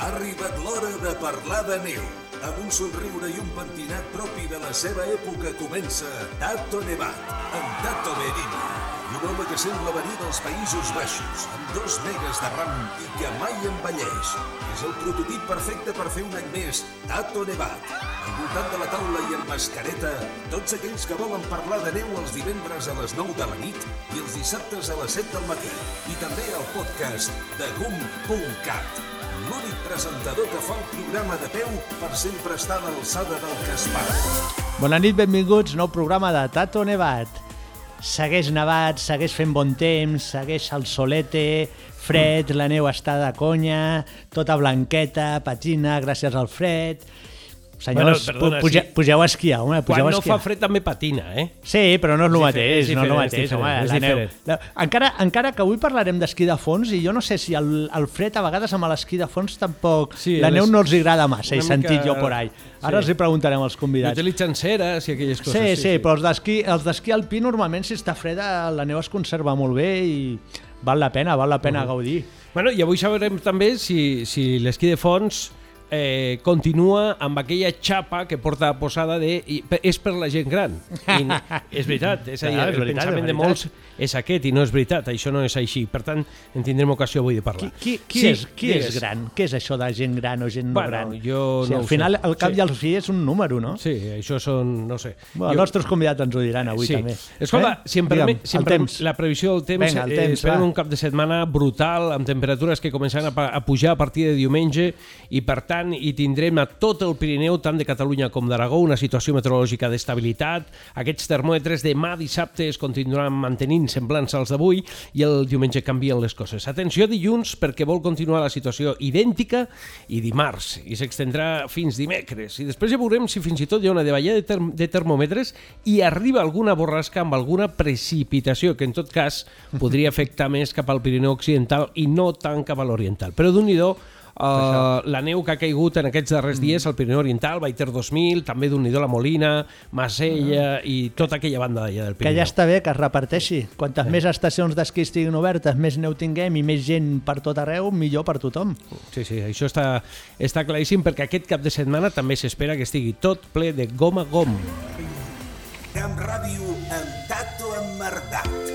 Ha arribat l'hora de parlar de neu. Amb un somriure i un pentinat propi de la seva època comença Tato Nevat, amb Tato Berini. I un home que sembla venir dels Països Baixos, amb dos megas de ram i que mai envelleix. És el prototip perfecte per fer un any més Tato Nevat. Al voltant de la taula i amb mascareta, tots aquells que volen parlar de neu els divendres a les 9 de la nit i els dissabtes a les 7 del matí. I també al podcast de GUM.cat l'únic presentador que fa el programa de peu per sempre estar a l'alçada del que es para. Bona nit, benvinguts, nou programa de Tato Nevat. Segueix nevat, segueix fent bon temps, segueix el solete, fred, la neu està de conya, tota blanqueta, patina, gràcies al fred. Senyors, Bueno, perdona, pu- puge, sí. pugeu a esquiar, home, Quan pugeu a no esquiar. fa fred també patina, eh? Sí, però no és el És mateix, diferent, és no és el mateix, és home, diferent, la és neu. La, encara, encara que avui parlarem d'esquí de fons i jo no sé si el, el fred a vegades amb l'esquí de fons tampoc, Sí, la neu no els agrada massa, he una sentit mica- jo por ahí. Ara sí. els hi preguntarem als convidats. utilitzen ceres i aquelles coses. Sí, sí, però els d'esquí els d'esquí alpí normalment si està freda la neu es conserva molt bé i val la pena, val la pena gaudir. Bueno, i avui sabrem també si, si l'esquí de fons eh, continua amb aquella xapa que porta posada de i, és per la gent gran. I, és veritat, és a dir, Ah, és el veritat, pensament és de molts és aquest i no és veritat, això no és així. Per tant, en tindrem ocasió avui de parlar. Qui, qui, qui, Sí, és, qui és digues. gran? Què és això de gent gran o gent no Bueno, gran? jo sí, no al final el cap Sí. i el fi és un número, no? Sí, això són, no sé. Bueno, els nostres convidats ens ho diran avui sí. també. Escolta, Eh? si em permet, si em permet la previsió del temps, Vinga, el eh, temps, esperem va. un cap de setmana brutal, amb temperatures que començaran a, a pujar a partir de diumenge i, per tant, hi tindrem a tot el Pirineu, tant de Catalunya com d'Aragó, una situació meteorològica d'estabilitat. Aquests termòmetres demà dissabte es continuaran mantenint semblants als d'avui i el diumenge canvien les coses. Atenció dilluns perquè vol continuar la situació idèntica i dimarts i s'extendrà fins dimecres i després ja veurem si fins i tot hi ha una davallada de, term de termòmetres i arriba alguna borrasca amb alguna precipitació que en tot cas podria afectar més cap al Pirineu Occidental i no tant cap a l'Oriental. Però d'un do Uh, la neu que ha caigut en aquests darrers dies al Pirineu Oriental, Baiter 2000, també d'un la Molina, Masella i tota aquella banda d'allà del Que Pirineu. ja està bé que es reparteixi. Quantes més estacions d'esquí estiguin obertes, més neu tinguem i més gent per tot arreu, millor per tothom. Sí, sí, això està, està claríssim perquè aquest cap de setmana també s'espera que estigui tot ple de gom a gom. Camp Ràdio amb Tato Emmerdat.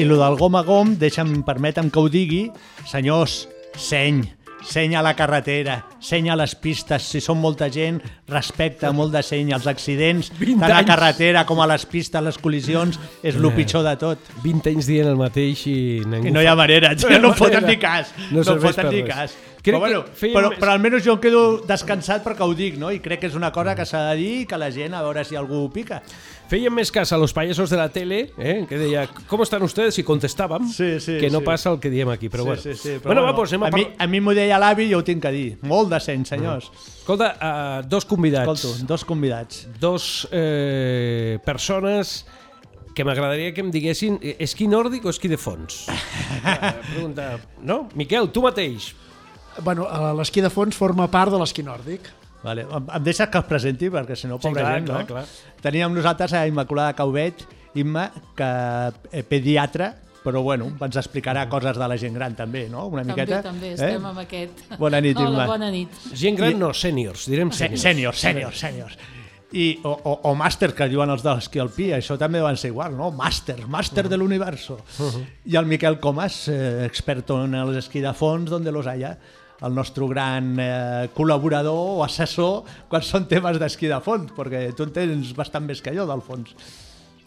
I lo del gom a gom, deixa'm, permetem que ho digui, senyors, seny, seny a la carretera, seny a les pistes, si són molta gent, respecte, molt de seny, els accidents, 20 tant a anys. carretera com a les pistes, les col·lisions, és el pitjor de tot. 20 anys dient el mateix i ningú I no hi ha manera, No no, no foten ni cas. No No, foten ni res. cas. Crec però, bueno, que però, més- però almenys jo em quedo descansat perquè ho dic, no? I crec que és una cosa que s'ha de dir i que la gent, a veure si algú pica. Feien més cas a los payasos de la tele, eh, que deia, ¿cómo están ustedes? I contestàvem Sí, sí, que no sí. passa el que diem aquí. Però bueno, sí, sí, sí, però bueno, va, doncs anem a, a, mi, a mi m'ho deia l'avi i jo ho tinc que dir. Molt de seny, senyors. Escolta, uh, dos convidats. Escolto, dos convidats. dos eh, persones que m'agradaria que em diguessin eh, esquí nòrdic o esquí de fons? Eh, pregunta, no? Miquel, tu mateix. Bueno, eh, l'esquí de fons forma part de l'esquí nòrdic. Vale. Em, em deixes que es presenti, perquè si no, Sí, pobra clar, gent, clar, no? clar. Teníem nosaltres a Immaculada Caubet, Imma, que eh, pediatra, però bueno, ens explicarà coses de la gent gran també, no? Una També, miqueta. també, estem amb aquest. Bona nit, Hola, Imma. bona nit. Gent gran no, sèniors, direm sèniors. Sèniors, sèniors, sèniors. I, o, o, o màster, que diuen els de l'esquí alpí, això també van ser igual, no? Màster, màster de l'universo. I el Miquel Comas, eh, experto en el esquí de fons, donde los haya, el nostre gran eh, col·laborador o assessor quan són temes d'esquí de fons, perquè tu en tens bastant més que jo, del fons.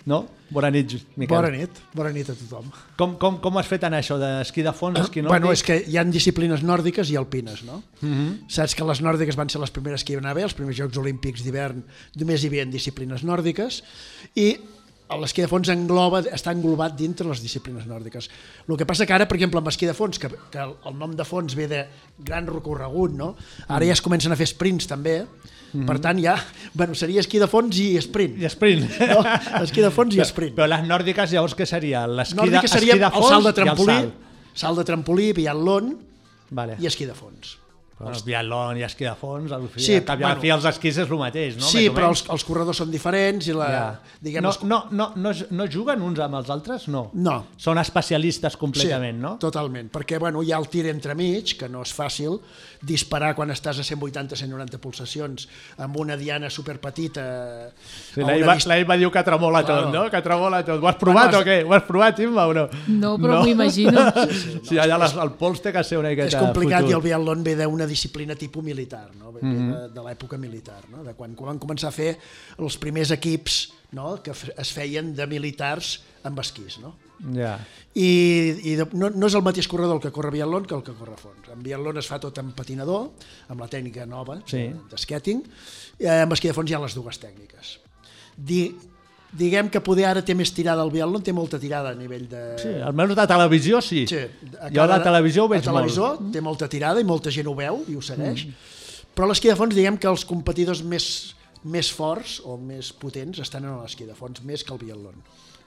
No? Bona nit, Miquel. Bona nit, bona nit a tothom. Com, com, com has fet en això d'esquí de fons, esquí nòrdic? Bueno, és que hi han disciplines nòrdiques i alpines, no? Uh -huh. Saps que les nòrdiques van ser les primeres que hi van haver, els primers Jocs Olímpics d'hivern només hi havia disciplines nòrdiques i l'esquí de fons engloba, està englobat dintre les disciplines nòrdiques. El que passa que ara, per exemple, amb esquí de fons, que, que el, el nom de fons ve de gran recorregut, no? Ara ja es comencen a fer sprints també, per tant ja, bueno, seria esquí de fons i sprint. I sprint. No? Esquí de fons i sprint. Però les nòrdiques llavors què seria? L'esquí de, seria esquí de el fons salt de el trampolí, salt. salt de trampolí, biatlon Vale. i esquí de fons. El biatlon i esquí de fons, al fi, Sí, sí, cap i bueno, al fi els esquís és el mateix, no? sí, però els, els corredors són diferents i la, Ja. diguem, no, els- no, no, no, no juguen uns amb els altres? No. No. Són especialistes completament, sí, no? totalment, perquè bueno, hi ha el tir entremig, que no és fàcil, disparar quan estàs a 180-190 pulsacions amb una diana superpetita Sí, a la, una Eva, dist- la Eva diu que tremola Claro. tot, no? Que tremola tot. Ho has provat Bueno, o què? Ho has provat, Imba, o no? No, però m'ho imagino. Sí, allà les, el pols té que ser una miqueta és complicat fotut. i el biatlon ve d'una disciplina tipus militar, no? ve, Mhm. ve de, de l'època militar, no? de quan, quan van començar a fer els primers equips no? que es feien de militars amb esquís. No? Ja. I, i de, no, no és el mateix corredor el que corre biatlon que el que corre a fons. En biatlon es fa tot en patinador, amb la tècnica nova Sí. de- d'esquetting, i amb esquí de fons hi ha les dues tècniques. Di, diguem que poder ara té més tirada el biatlon, té molta tirada a nivell de... sí, almenys de televisió sí. Sí, jo a la televisió ho veig la televisió molt. té molta tirada i molta gent ho veu i ho segueix, Mm. però l'esquí de fons diguem que els competidors més, més forts o més potents estan en l'esquí de fons, més que el biatlon.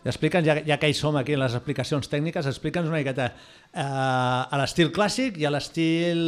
Explica'ns, ja, ja que hi som aquí en les explicacions tècniques, explica'ns una miqueta eh, a l'estil clàssic i a l'estil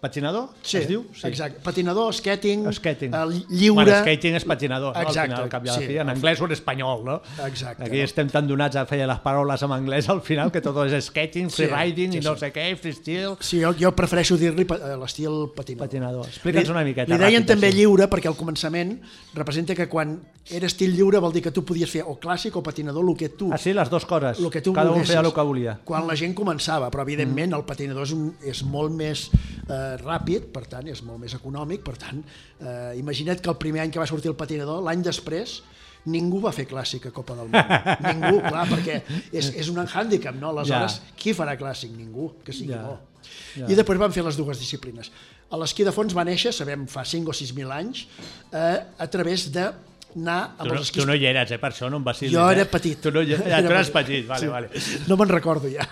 patinador, es diu? exacte. Patinador, skating, Skating. lliure... Bueno, skating és patinador, no? Exacte, al final, al cap i a la sí. fi, en anglès o en espanyol, no? Exacte, Aquí no? estem tan donats a fer les paraules en anglès al final que tot és skating, Sí, freeriding sí, i no sí. sé què, freestyle, Sí, jo, jo prefereixo dir-li eh, l'estil patinador. patinador. Explica'ns una miqueta. Li deien ràpid, també així. lliure perquè al començament representa que quan era estil lliure vol dir que tu podies fer o clàssic o patinador el que tu Ah, sí, les dues coses. el que tu Cada un feia el que volia. Quan la gent començava, però evidentment el patinador és, un, és molt més eh, ràpid, per tant és molt més econòmic, per tant eh, imagina't que el primer any que va sortir el patinador, l'any després ningú va fer clàssic a Copa del Món. ningú, clar, perquè és, és un hàndicap, no? Aleshores, Ja. qui farà clàssic? Ningú, que sigui Ja. bo. I després van fer les dues disciplines. A l'esquí de fons va néixer, sabem, fa 5 o 6 mil anys, eh, a través de anar amb Tu no, els esquís tu no hi eres, eh, per això no em vacilis. jo eh? era petit. Tu, no hi... ja, Era tu eres petit, vale, vale. No me'n recordo ja.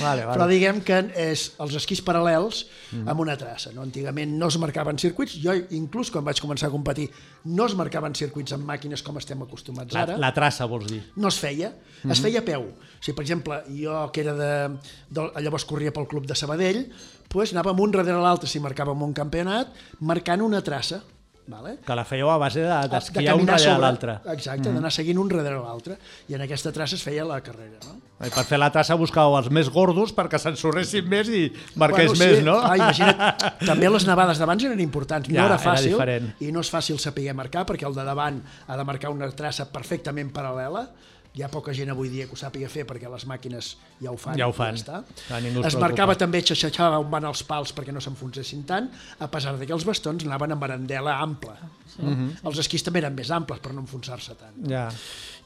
Vale, vale. Però diguem que és els esquís paral·lels Mm. amb una traça. No? Antigament no es marcaven circuits. Jo, inclús quan vaig començar a competir, no es marcaven circuits amb màquines com estem acostumats La, ara. la traça, vols dir? No es feia. Es feia a peu. O sigui, per exemple, jo que era de, de llavors corria pel club de Sabadell, doncs anàvem un darrere l'altre si marcàvem un campionat, marcant una traça. Vale? Que la fèieu a base de- de d'esquiar un caminar darrere l'altre. Exacte, d'anar seguint un darrere l'altre. I en aquesta traça es feia la carrera. No? I per fer la traça buscàveu els més gordos perquè s'ensorressin més i marqués sí. més, no? Ah, imagina't, també les nevades d'abans eren importants. Ja, no era era fàcil diferent. i no és fàcil saber marcar perquè el de davant ha de marcar una traça perfectament paral·lela. Hi ha poca gent avui dia que ho sàpiga fer perquè les màquines ja ho fan. Ja ho fan. està. Ja, ningú es es preocupa. marcava també, xaixava on van els pals perquè no s'enfonsessin tant, a pesar de que els bastons anaven amb barandela ampla. No? Mhm. Els esquís també eren més amples per no enfonsar-se tant. Ja.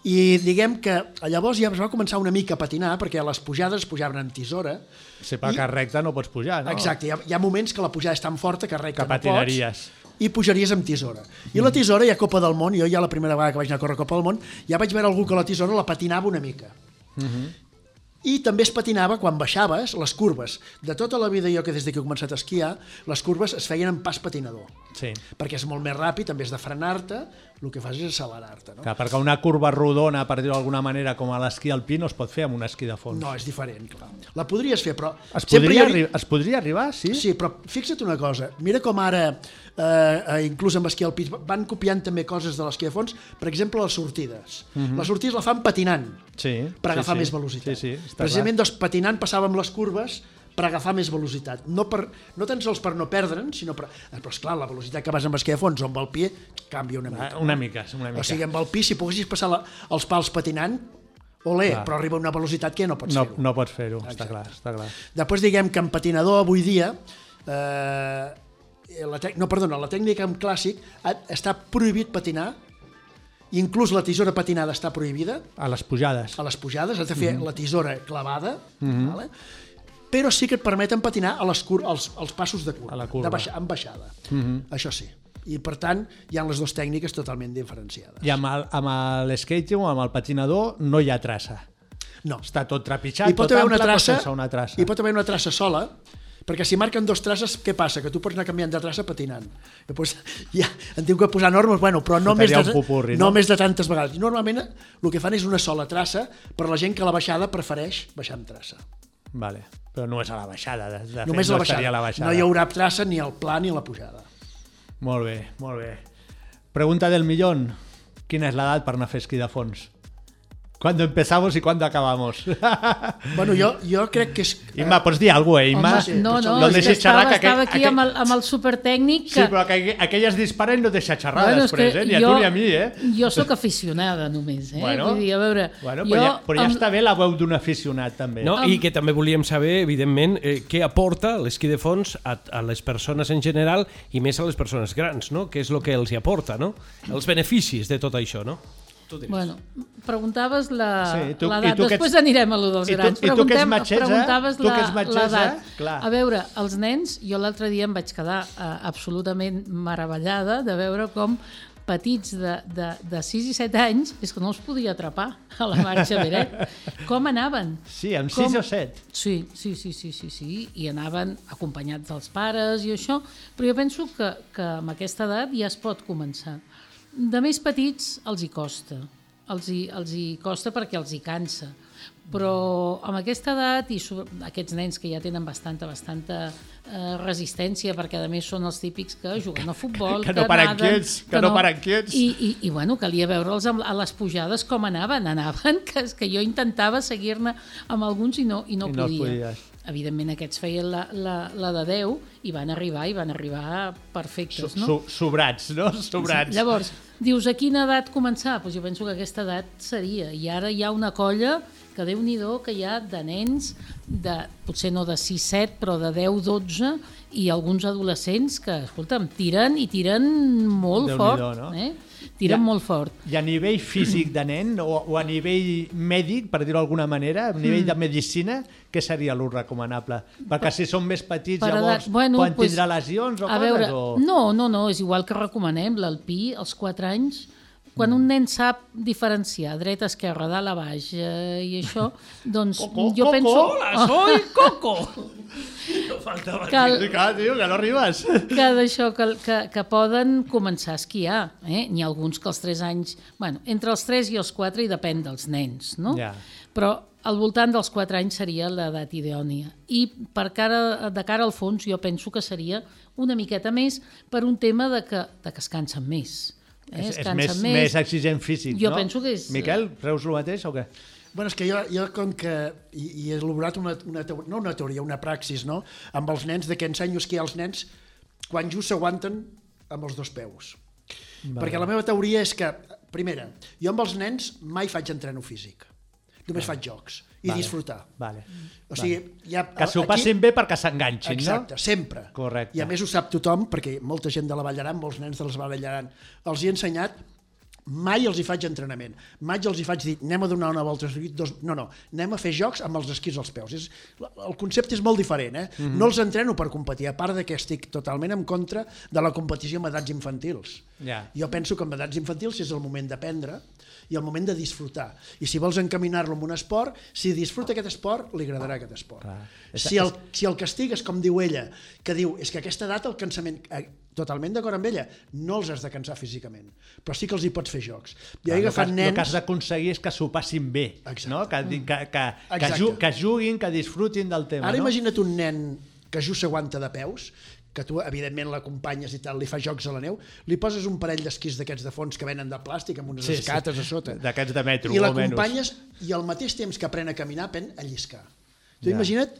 I diguem que llavors ja es va començar una mica a patinar perquè les pujades es pujaven amb tisora. Si per I... recta no pots pujar, no? Exacte, hi ha, hi ha moments que la pujada és tan forta que recta Que no patinaries. pots i pujaries amb tisora. I la tisora, ja Copa del Món, jo ja la primera vegada que vaig anar a córrer a Copa del Món, ja vaig veure algú que la tisora la patinava una mica. I també es patinava quan baixaves les curves. De tota la vida, jo que des que he començat a esquiar, les curves es feien en pas patinador. Sí. Perquè és molt més ràpid, en vez de frenar-te, el que fas és accelerar-te. No? Que perquè una curva rodona, per dir-ho d'alguna manera, com a l'esquí alpí, no es pot fer amb un esquí de fons. no, és diferent, clar. La podries fer, però... Es hi podria, ha- arri... es podria arribar, sí? Sí, però fixa't una cosa, mira com ara, eh, eh, inclús amb esquí alpí, van copiant també coses de l'esquí de fons, per exemple, les sortides. Les sortides la fan patinant, Sí, per sí, agafar sí. més velocitat. Sí, sí, Precisament doncs, patinant passàvem les curves per agafar més velocitat. No, per, no tan sols per no perdre'n, sinó per... eh, Però, esclar, la velocitat que vas amb esquí de fons o amb el pie canvia una clar. mica. Ah, Una mica, una mica. O sigui, amb el pi, si poguessis passar la, els pals patinant, olé, Clar. però arriba a una velocitat que ja no pots no, fer-ho. no pots fer-ho, està clar, està clar. Després diguem que en patinador avui dia, eh, la tec... no, perdona, la tècnica en clàssic està prohibit patinar, inclús la tisora patinada està prohibida, A les pujades. a les pujades has de fer la tisora clavada, Mhm. vale? però sí que et permeten patinar a les cur als, als passos de curva, A la curva. De baixa, amb baixada. Això sí. I per tant, hi ha les dues tècniques totalment diferenciades. I amb l'esquating o amb el patinador no hi ha traça. No. Està tot trepitjat, Hi pot tot haver una ample, traça, una traça. hi pot haver una traça sola, perquè si marquen dos traces, què passa? Que tu pots anar canviant de traça patinant. Després, ja, en diu que posar normes, bueno, però no més, de, pupurri, no? no? més de tantes vegades. I normalment el que fan és una sola traça, però la gent que a la baixada prefereix baixar amb traça. Vale. Però només a la baixada. De, de Només fet, la no estaria baixada. la baixada. No hi haurà traça ni al pla ni a la pujada. Molt bé, molt bé. Pregunta del millón. Quina és l'edat per anar a fer esquí de fons? ¿Cuándo empezamos y cuándo acabamos? Bueno, jo, jo crec que és... Imma, pots dir alguna cosa, eh, Imma? Home, sí, no, no, no és que estava, xerrar, que estava aquell- aquí amb el, amb el supertècnic que... Sí, però que aquelles disparen no deixa xerrar Bueno, és després, eh? Ni a tu ni a mi, eh? Jo sóc aficionada només, eh? Bueno. Vull dir, a veure... Bueno, jo, però, ja, però ja amb- està bé la veu d'un aficionat, també. No, I que també volíem saber, evidentment, eh, què aporta l'esquí de fons a, a les persones en general i més a les persones grans, no? Què és el que els hi aporta, no? Els beneficis de tot això, no? Tu diràs. Bueno, preguntaves la Sí, tu- que ets- després anirem a lo dels i tu- grans. i tu que ets metgessa, preguntaves tu que la- ets metgessa, clar. A veure, els nens, jo l'altre dia em vaig quedar uh, absolutament meravellada de veure com petits de, de, de 6 i 7 anys és que no els podia atrapar a la marxa Beret. Com anaven? Sí, amb Com- 6 o 7. Sí, sí, sí, sí, sí, sí, i anaven acompanyats dels pares i això, però jo penso que, que amb aquesta edat ja es pot començar. De més petits els hi costa, els hi, els hi costa perquè els hi cansa, però amb aquesta edat i sobre, aquests nens que ja tenen bastanta, bastanta eh, resistència perquè a més són els típics que juguen a futbol, Que no paren naden, quiets, que no paren quiets. I, i, i bueno, calia veure'ls a les pujades com anaven, anaven, que, que jo intentava seguir-ne amb alguns i no, i no I no podia. podies. Evidentment aquests feien la, la, la de 10 i van arribar i van arribar perfectes, So, no? so, sobrats, no? Sobrats. Llavors, dius, a quina edat començar? Pues jo penso que aquesta edat seria. I ara hi ha una colla que déu nhi que hi ha de nens, de, potser no de 6-7, però de 10-12, i alguns adolescents que, escolta'm, tiren i tiren molt fort. no? Eh? Tiren Ja. molt fort. I a nivell físic de nen o, o a nivell mèdic, per dir-ho d'alguna manera, a nivell Mm. de medicina, què seria l'ús recomanable? Perquè si són més petits, Per llavors bueno, poden pues, tindre lesions o a coses? veure, o... No, no, no, és igual que recomanem l'alpí als 4 anys. Quan Mm. un nen sap diferenciar dreta, esquerra, dalt a baix eh, i això, doncs Coco, jo Coco, penso... Hola, soy Coco! No faltava que, el, clar, tio, que no arribes. que d'això, que, que, que poden començar a esquiar. Eh? N'hi ha alguns que als 3 anys... Bueno, entre els 3 i els 4 i depèn dels nens, no? Ja. Però al voltant dels 4 anys seria l'edat idònia. I per cara, de cara al fons jo penso que seria una miqueta més per un tema de que, de que es cansen més. Eh? és, Es és cansen més, més exigent físic, Jo no? penso que és- Miquel, creus el mateix o què? Bueno, és que jo, jo com que i, i he elaborat una, una, teo- no una teoria, una praxis, no? amb els nens, de que ensenyo és que els nens, quan just s'aguanten amb els dos peus. Vale. Perquè la meva teoria és que, primera, jo amb els nens mai faig entreno físic. Només faig jocs i Vale. disfrutar. Vale. O sigui, ja, Que s'ho passin bé perquè s'enganxin, Exacte, no? sempre. Correcte. I a més ho sap tothom, perquè molta gent de la Vall molts nens de les Vall els hi he ensenyat mai els hi faig entrenament, mai els hi faig dir anem a donar una volta, dos... no, no, anem a fer jocs amb els esquís als peus. És, el concepte és molt diferent, eh? Mm. -hmm. No els entreno per competir, a part de que estic totalment en contra de la competició amb edats infantils. Ja. Jo penso que amb edats infantils és el moment d'aprendre i el moment de disfrutar. I si vols encaminar-lo en un esport, si disfruta aquest esport, li agradarà aquest esport. Clar. Si el, si el castigues, com diu ella, que diu, és que a aquesta edat el cansament... Eh, totalment d'acord amb ella, no els has de cansar físicament, però sí que els hi pots fer jocs. Jo Clar, he el, agafat el nens... que has d'aconseguir és que s'ho passin bé, Exacte. no? que, que, que, que, ju, que juguin, que disfrutin del tema. Ara no? imagina't un nen que just s'aguanta de peus, que tu, evidentment, l'acompanyes i tal, li fa jocs a la neu, li poses un parell d'esquís d'aquests de fons que venen de plàstic amb unes Sí, sí. escates a sota. D'aquests de metro, I l'acompanyes i al mateix temps que aprèn a caminar, aprèn a lliscar. Tu Ja. imagina't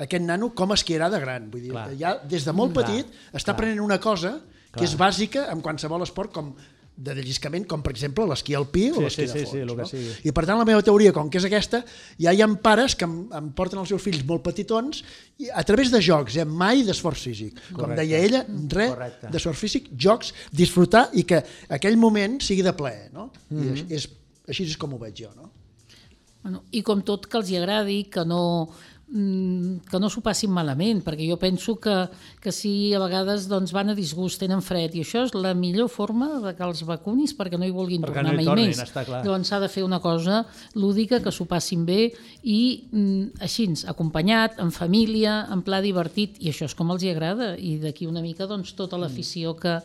aquest nano com esquiarà de gran. Vull dir, Clar. ja des de molt Clar, petit està clar. aprenent una cosa que Clar. és bàsica en qualsevol esport com de lliscament, com per exemple l'esquí alpí Sí, o l'esquí sí, de sí, fons. sí, que no? sigui. I per tant la meva teoria, com que és aquesta, ja hi ha pares que em, em porten els seus fills molt petitons i a través de jocs, eh, mai d'esforç físic. Com Correcte. deia ella, res Correcte. d'esforç físic, jocs, disfrutar i que aquell moment sigui de plaer. No? I Mhm. així, és, així és com ho veig jo. No? Bueno, I com tot que els hi agradi, que no, mm, que no s'ho passin malament, perquè jo penso que, que si a vegades doncs, van a disgust, tenen fred, i això és la millor forma de que els vacunis perquè no hi vulguin Perquè tornar no hi mai tornin, més. està clar. Llavors s'ha de fer una cosa lúdica, que s'ho passin bé, i mm, així, acompanyat, en família, en pla divertit, i això és com els hi agrada, i d'aquí una mica doncs, tota l'afició que,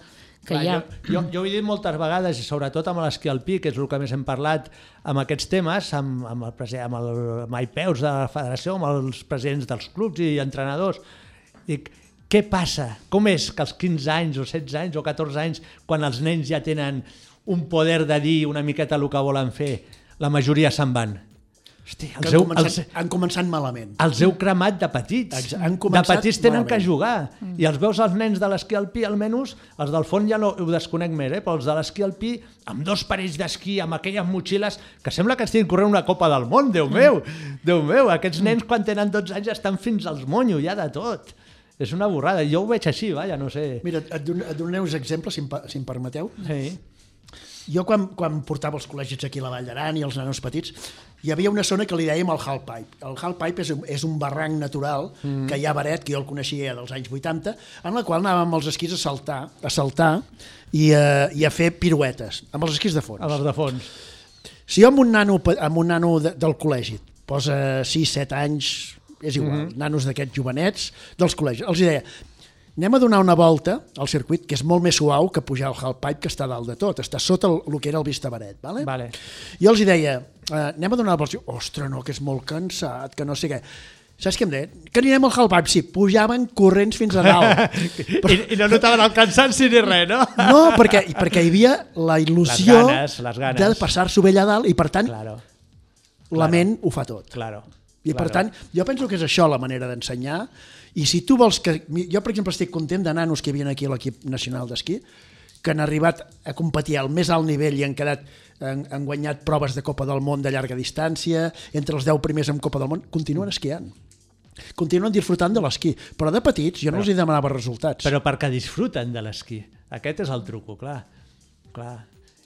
que Clar, hi ha. Jo, jo, jo ho he dit moltes vegades, i sobretot amb l'esquí alpí, que és el que més hem parlat amb aquests temes, amb, amb, el, amb el Mai Peus de la federació, amb els presidents dels clubs i entrenadors. Dic, què passa? Com és que als 15 anys o 16 anys o 14 anys, quan els nens ja tenen un poder de dir una miqueta el que volen fer, la majoria se'n van? Hosti, els han, heu, començat, els, han començat malament. els heu cremat de petits. Han de petits tenen malament. que jugar. I els veus els nens de l'esquí alpí, almenys, els del fons ja no ho desconec més, eh? però els de l'esquí alpí, amb dos parells d'esquí, amb aquelles motxilles, que sembla que estiguin corrent una Copa del Món, Déu meu! Déu meu, aquests nens quan tenen 12 anys estan fins als monyo, ja de tot. És una borrada. Jo ho veig així, vaja, no sé. Mira, et, don, et donaré uns exemples, si em, si em permeteu. Sí. Jo quan, quan portava els col·legis aquí a la Vall d'Aran i els nanos petits, hi havia una zona que li dèiem el Hall Pipe. El Hall Pipe és un, és un barranc natural mm. que hi ha a Baret, que jo el coneixia dels anys 80, en la qual anàvem amb els esquís a saltar, a saltar i, a, i a fer piruetes, amb els esquís de fons. A les de fons. Si jo amb un nano, amb un nano de, del col·legi posa 6-7 anys, és igual, mm -hmm. nanos d'aquests jovenets dels col·legis, els deia, anem a donar una volta al circuit, que és molt més suau que pujar al halfpipe, que està dalt de tot, està sota el, el que era el Vistabaret. Vale? Vale. Jo els hi deia, eh, anem a donar una volta, ostres, no, que és molt cansat, que no sé què. Saps què em deien? Que anirem al halfpipe, sí, pujaven corrents fins a dalt. I, I no notaven el cansanci ni res, no? No, perquè, perquè hi havia la il·lusió Les ganes, les ganes. de passar-s'ho bé allà dalt i, per tant, Claro, la ment ho fa tot. claro. I per tant, jo penso que és això la manera d'ensenyar i si tu vols que... Jo, per exemple, estic content de nanos que havien aquí a l'equip nacional d'esquí que han arribat a competir al més alt nivell i han quedat han, han guanyat proves de Copa del Món de llarga distància, entre els 10 primers en Copa del Món, continuen esquiant. Continuen disfrutant de l'esquí, però de petits jo no els hi demanava resultats. Però perquè disfruten de l'esquí. Aquest és el truco, clar. clar.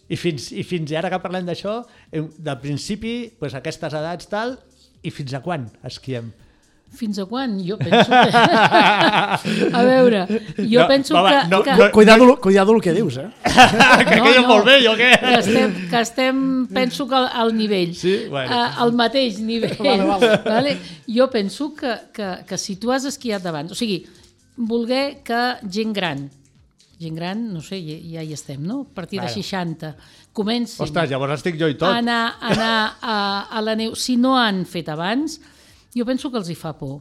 I fins, I fins ara que parlem d'això, del principi, pues, aquestes edats tal, i fins a quan esquiem? Fins a quan? Jo penso que... a veure, jo No, penso home, que... no- que... no- Cuidado, cuidado el que dius, eh? que queia molt bé, jo què? Que estem, que estem penso que al, al nivell, Sí? Bueno. eh, al mateix nivell. Vale, vale. Vale? Jo penso que, que, que si tu has esquiat abans, o sigui, voler que gent gran, gent gran, no sé, ja, ja hi estem, no? A partir de Claro. 60, comencin Ostres, llavors estic jo i tot. a anar, a, anar a, a la neu. Si no han fet abans, jo penso que els hi fa por.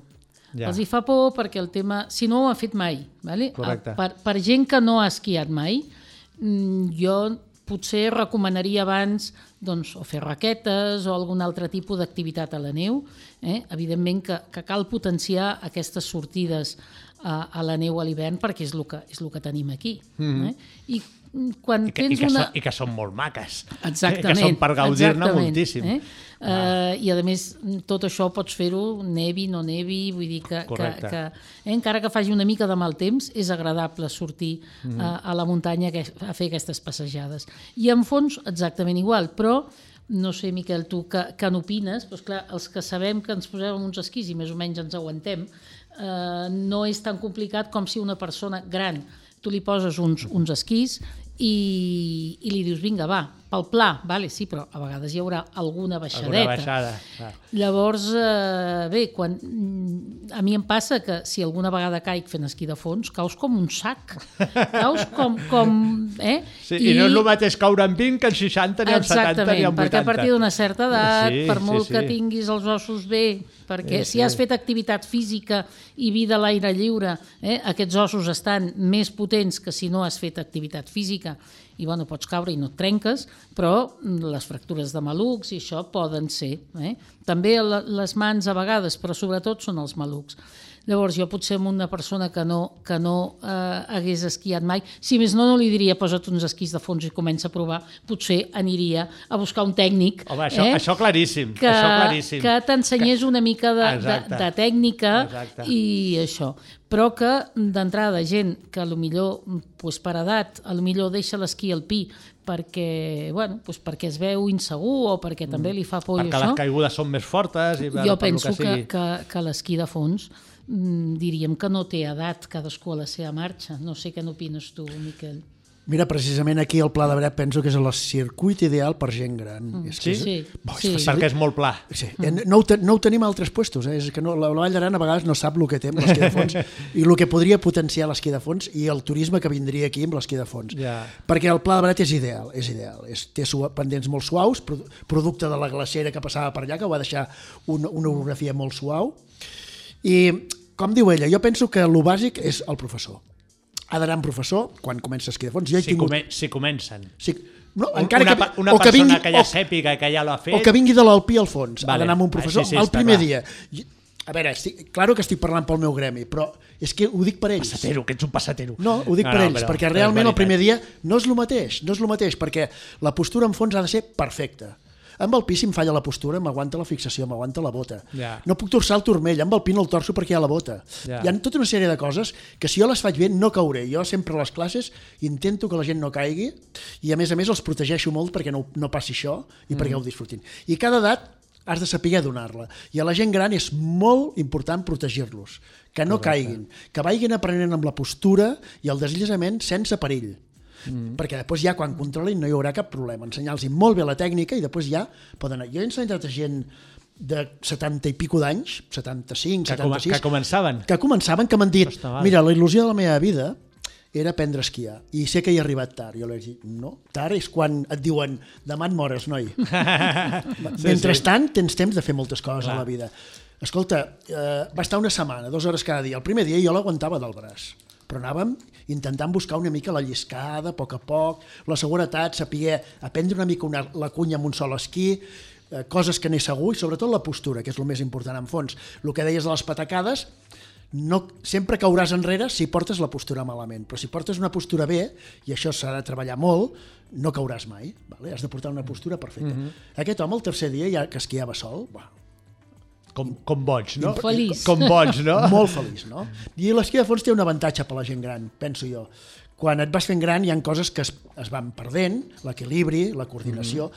Ja. Els hi fa por perquè el tema... Si no ho han fet mai, vale? Correcte. per, per gent que no ha esquiat mai, mm, jo potser recomanaria abans doncs, o fer raquetes o algun altre tipus d'activitat a la neu. Eh? Evidentment que, que cal potenciar aquestes sortides a, a la neu a l'hivern perquè és el que, és el que tenim aquí. Eh? I mm, quan I que, i, tens que una... són, I que són molt maques. Exactament. Que són per gaudir-ne moltíssim. Eh? Uh, I a més, tot això pots fer-ho nevi, no nevi, vull dir que, que, Correcte. que eh, encara que faci una mica de mal temps, és agradable sortir mm. a, a la muntanya que, a fer aquestes passejades. I en fons, exactament igual, però no sé, Miquel, tu que, que n'opines? Doncs clar, els que sabem que ens posem uns esquís i més o menys ens aguantem, eh, no és tan complicat com si una persona gran tu li poses uns, uns esquís i, i li dius, vinga, va, pel pla, vale, sí, però a vegades hi haurà alguna baixadeta. Alguna baixada. clar. Llavors, eh, bé, quan, mm, a mi em passa que si alguna vegada caic fent esquí de fons, caus com un sac. Caus com... com eh? Sí, I, I no és el mateix caure en 20 que en 60 ni en 70 ni en 80. perquè a partir d'una certa edat, Sí, per sí, molt sí. que tinguis els ossos bé, perquè Sí, si has sí. fet activitat física i vida a l'aire lliure, eh, aquests ossos estan més potents que si no has fet activitat física i bueno, pots caure i no et trenques, però les fractures de malucs i això poden ser. Eh? També les mans a vegades, però sobretot són els malucs. Llavors jo potser amb una persona que no, que no eh, hagués esquiat mai, si més no, no li diria posa't uns esquís de fons i comença a provar, potser aniria a buscar un tècnic Home, això, eh? això claríssim. que, això claríssim. que t'ensenyés una mica de, de, Exacte. de tècnica Exacte. i això. Però que d'entrada gent que a lo millor pues, per edat, a lo millor deixa l'esquí alpí perquè, bueno, pues perquè es veu insegur o perquè també li fa por i perquè això, les caigudes són més fortes i jo penso que, que, que, que l'esquí de fons mm, diríem que no té edat cadascú a la seva marxa. No sé què n'opines tu, Miquel. Mira, precisament aquí el Pla de Bret penso que és el circuit ideal per gent gran. Mm. És que Sí? és- Sí, Bo, és sí. Perquè és molt pla. Sí. Mm. No, ho te, no ho tenim a altres puestos, eh? és que no, la, la Vall d'Aran a vegades no sap el que té amb l'esquí de fons i el que podria potenciar l'esquí de fons i el turisme que vindria aquí amb l'esquí de fons. Ja. Perquè el Pla de Bret és ideal, és ideal. És, té sua, pendents molt suaus, produ- producte de la glacera que passava per allà, que va deixar una, una orografia molt suau. I, com diu ella, jo penso que el bàsic és el professor. Ha d'anar amb professor quan comença a esquí de fons. Jo he Si, tingut... come, si comencen. Sí, no, Un- encara una, que, una o que persona vingui, que ja o, sàpiga que ja l'ha fet... o que vingui de l'Alpí al fons, Vale. ha d'anar amb un Ah, professor sí, sí, el primer clar. dia. I, a veure, estic, claro que estic parlant pel meu gremi, però és que ho dic per ells. Passatero, que ets un passatero. No, ho dic No, per no, ells, però- perquè realment el primer dia no és el mateix, no és el mateix, perquè la postura en fons ha de ser perfecta. Amb el pi, si em falla la postura, m'aguanta la fixació, m'aguanta la bota. Ja. No puc torçar el turmell, amb el pi no el torço perquè hi ha la bota. Ja. Hi ha tota una sèrie de coses que si jo les faig bé no cauré. Jo sempre a les classes intento que la gent no caigui i a més a més els protegeixo molt perquè no, no passi això i perquè Mm. ho disfrutin. I cada edat has de saber donar-la. I a la gent gran és molt important protegir-los, que no caiguin, que vagin aprenent amb la postura i el deslliçament sense perill. Mm. perquè després ja quan controlin no hi haurà cap problema ensenyar-los molt bé la tècnica i després ja poden anar. Jo he ensenyat a gent de 70 i pico d'anys 75, Que, com, 76 que començaven. que començaven que m'han dit, mal. mira, la il·lusió de la meva vida era aprendre a esquiar i sé que hi he arribat tard. Jo li vaig dir, no, tard és quan et diuen demà et mores, noi. Mentrestant, tens temps de fer moltes coses Clar. a la vida. Escolta, eh, va estar una setmana, dues hores cada dia. El primer dia jo l'aguantava del braç, però anàvem intentant buscar una mica la lliscada, a poc a poc, la seguretat, saber aprendre una mica una, la cunya amb un sol esquí, eh, coses que n'he segur, i sobretot la postura, que és el més important en fons. El que deies de les patacades, no, sempre cauràs enrere si portes la postura malament, però si portes una postura bé, i això s'ha de treballar molt, no cauràs mai, vale? has de portar una postura perfecta. Mm -hmm. Aquest home el tercer dia, ja que esquiava sol, Com, com boig, no? Feliç. Com boig, no? molt feliç, no? I l'esquí de fons té un avantatge per la gent gran, penso jo. Quan et vas fent gran hi han coses que es, es van perdent, l'equilibri, la coordinació,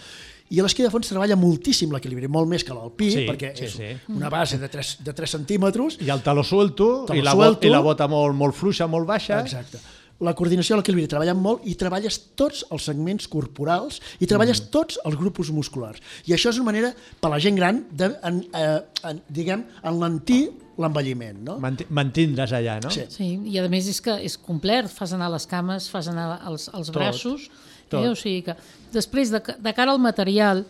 i a l'esquí de fons treballa moltíssim l'equilibri, molt més que l'alpí, Sí, perquè sí, és sí. una base de 3, de 3 centímetres, I el taló suelto, Taló i, la suelto. Bota, i la bota molt, molt fluixa, molt baixa. Exacte. La coordinació i l'equilibri treballen molt i treballes tots els segments corporals i treballes mm. tots els grupos musculars. I això és una manera per a la gent gran de, en, eh, en, diguem, enlentir l'envelliment. No? Manti- Mantindre's allà, no? Sí. Sí, i a més és que és complet, fas anar les cames, fas anar els, els Tot, braços, tot. Eh? o sigui que després de, de cara al material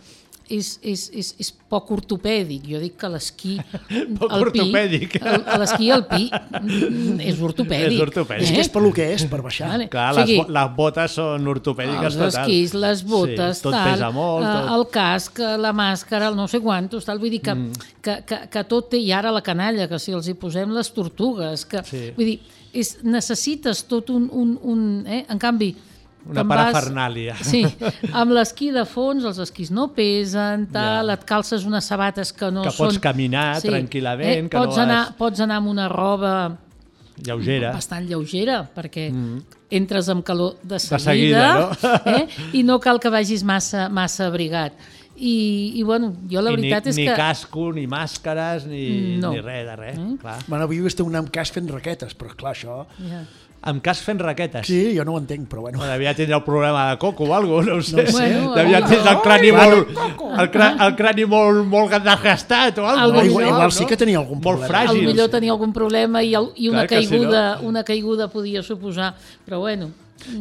és, és, és, és poc ortopèdic, jo dic que l'esquí Poc alpí- ortopèdic. L'esquí alpí mm, és ortopèdic. És ortopèdic. És que és per lo que és, per baixar. Vale. Clar, O sigui, les, les botes són ortopèdiques els total. esquís, les botes, sí, tot tal, pesa molt. eh, Tot... el casc, la màscara, el no sé quantos, tal. Vull dir que, mm. que, que, que tot té, i ara la canalla, que si els hi posem les tortugues, que, Sí. vull dir, és, necessites tot un... un, un eh? En canvi, Una vas- parafernàlia. Sí, amb l'esquí de fons, els esquís no pesen, tal, Ja. et calces unes sabates que no Que són... pots caminar tranquil·lament, que pots no anar, has- Pots anar amb una roba Lleugera. bastant lleugera, perquè entres amb calor de seguida, seguida, eh? i no cal que vagis massa, massa abrigat. I, I, bueno, jo la I veritat ni, és ni que... casco, ni màscares, ni, No. ni res de res. Mm. Clar. Bueno, avui he vist un amb cas fent raquetes, però clar, això... Ja. Amb cas fent raquetes. Sí, jo no ho entenc, però bueno. Bueno, devia tindre el problema de coco o alguna cosa, no ho sé. sé. Bueno, devia tindre el crani ai, molt, el, cra, el crani molt, molt desgastat o alguna cosa. igual- igual sí que tenia algun Molt problema. Al fràgil. millor tenia algun problema i, el, i una, Clar que sí, caiguda, una caiguda podia suposar, però bueno,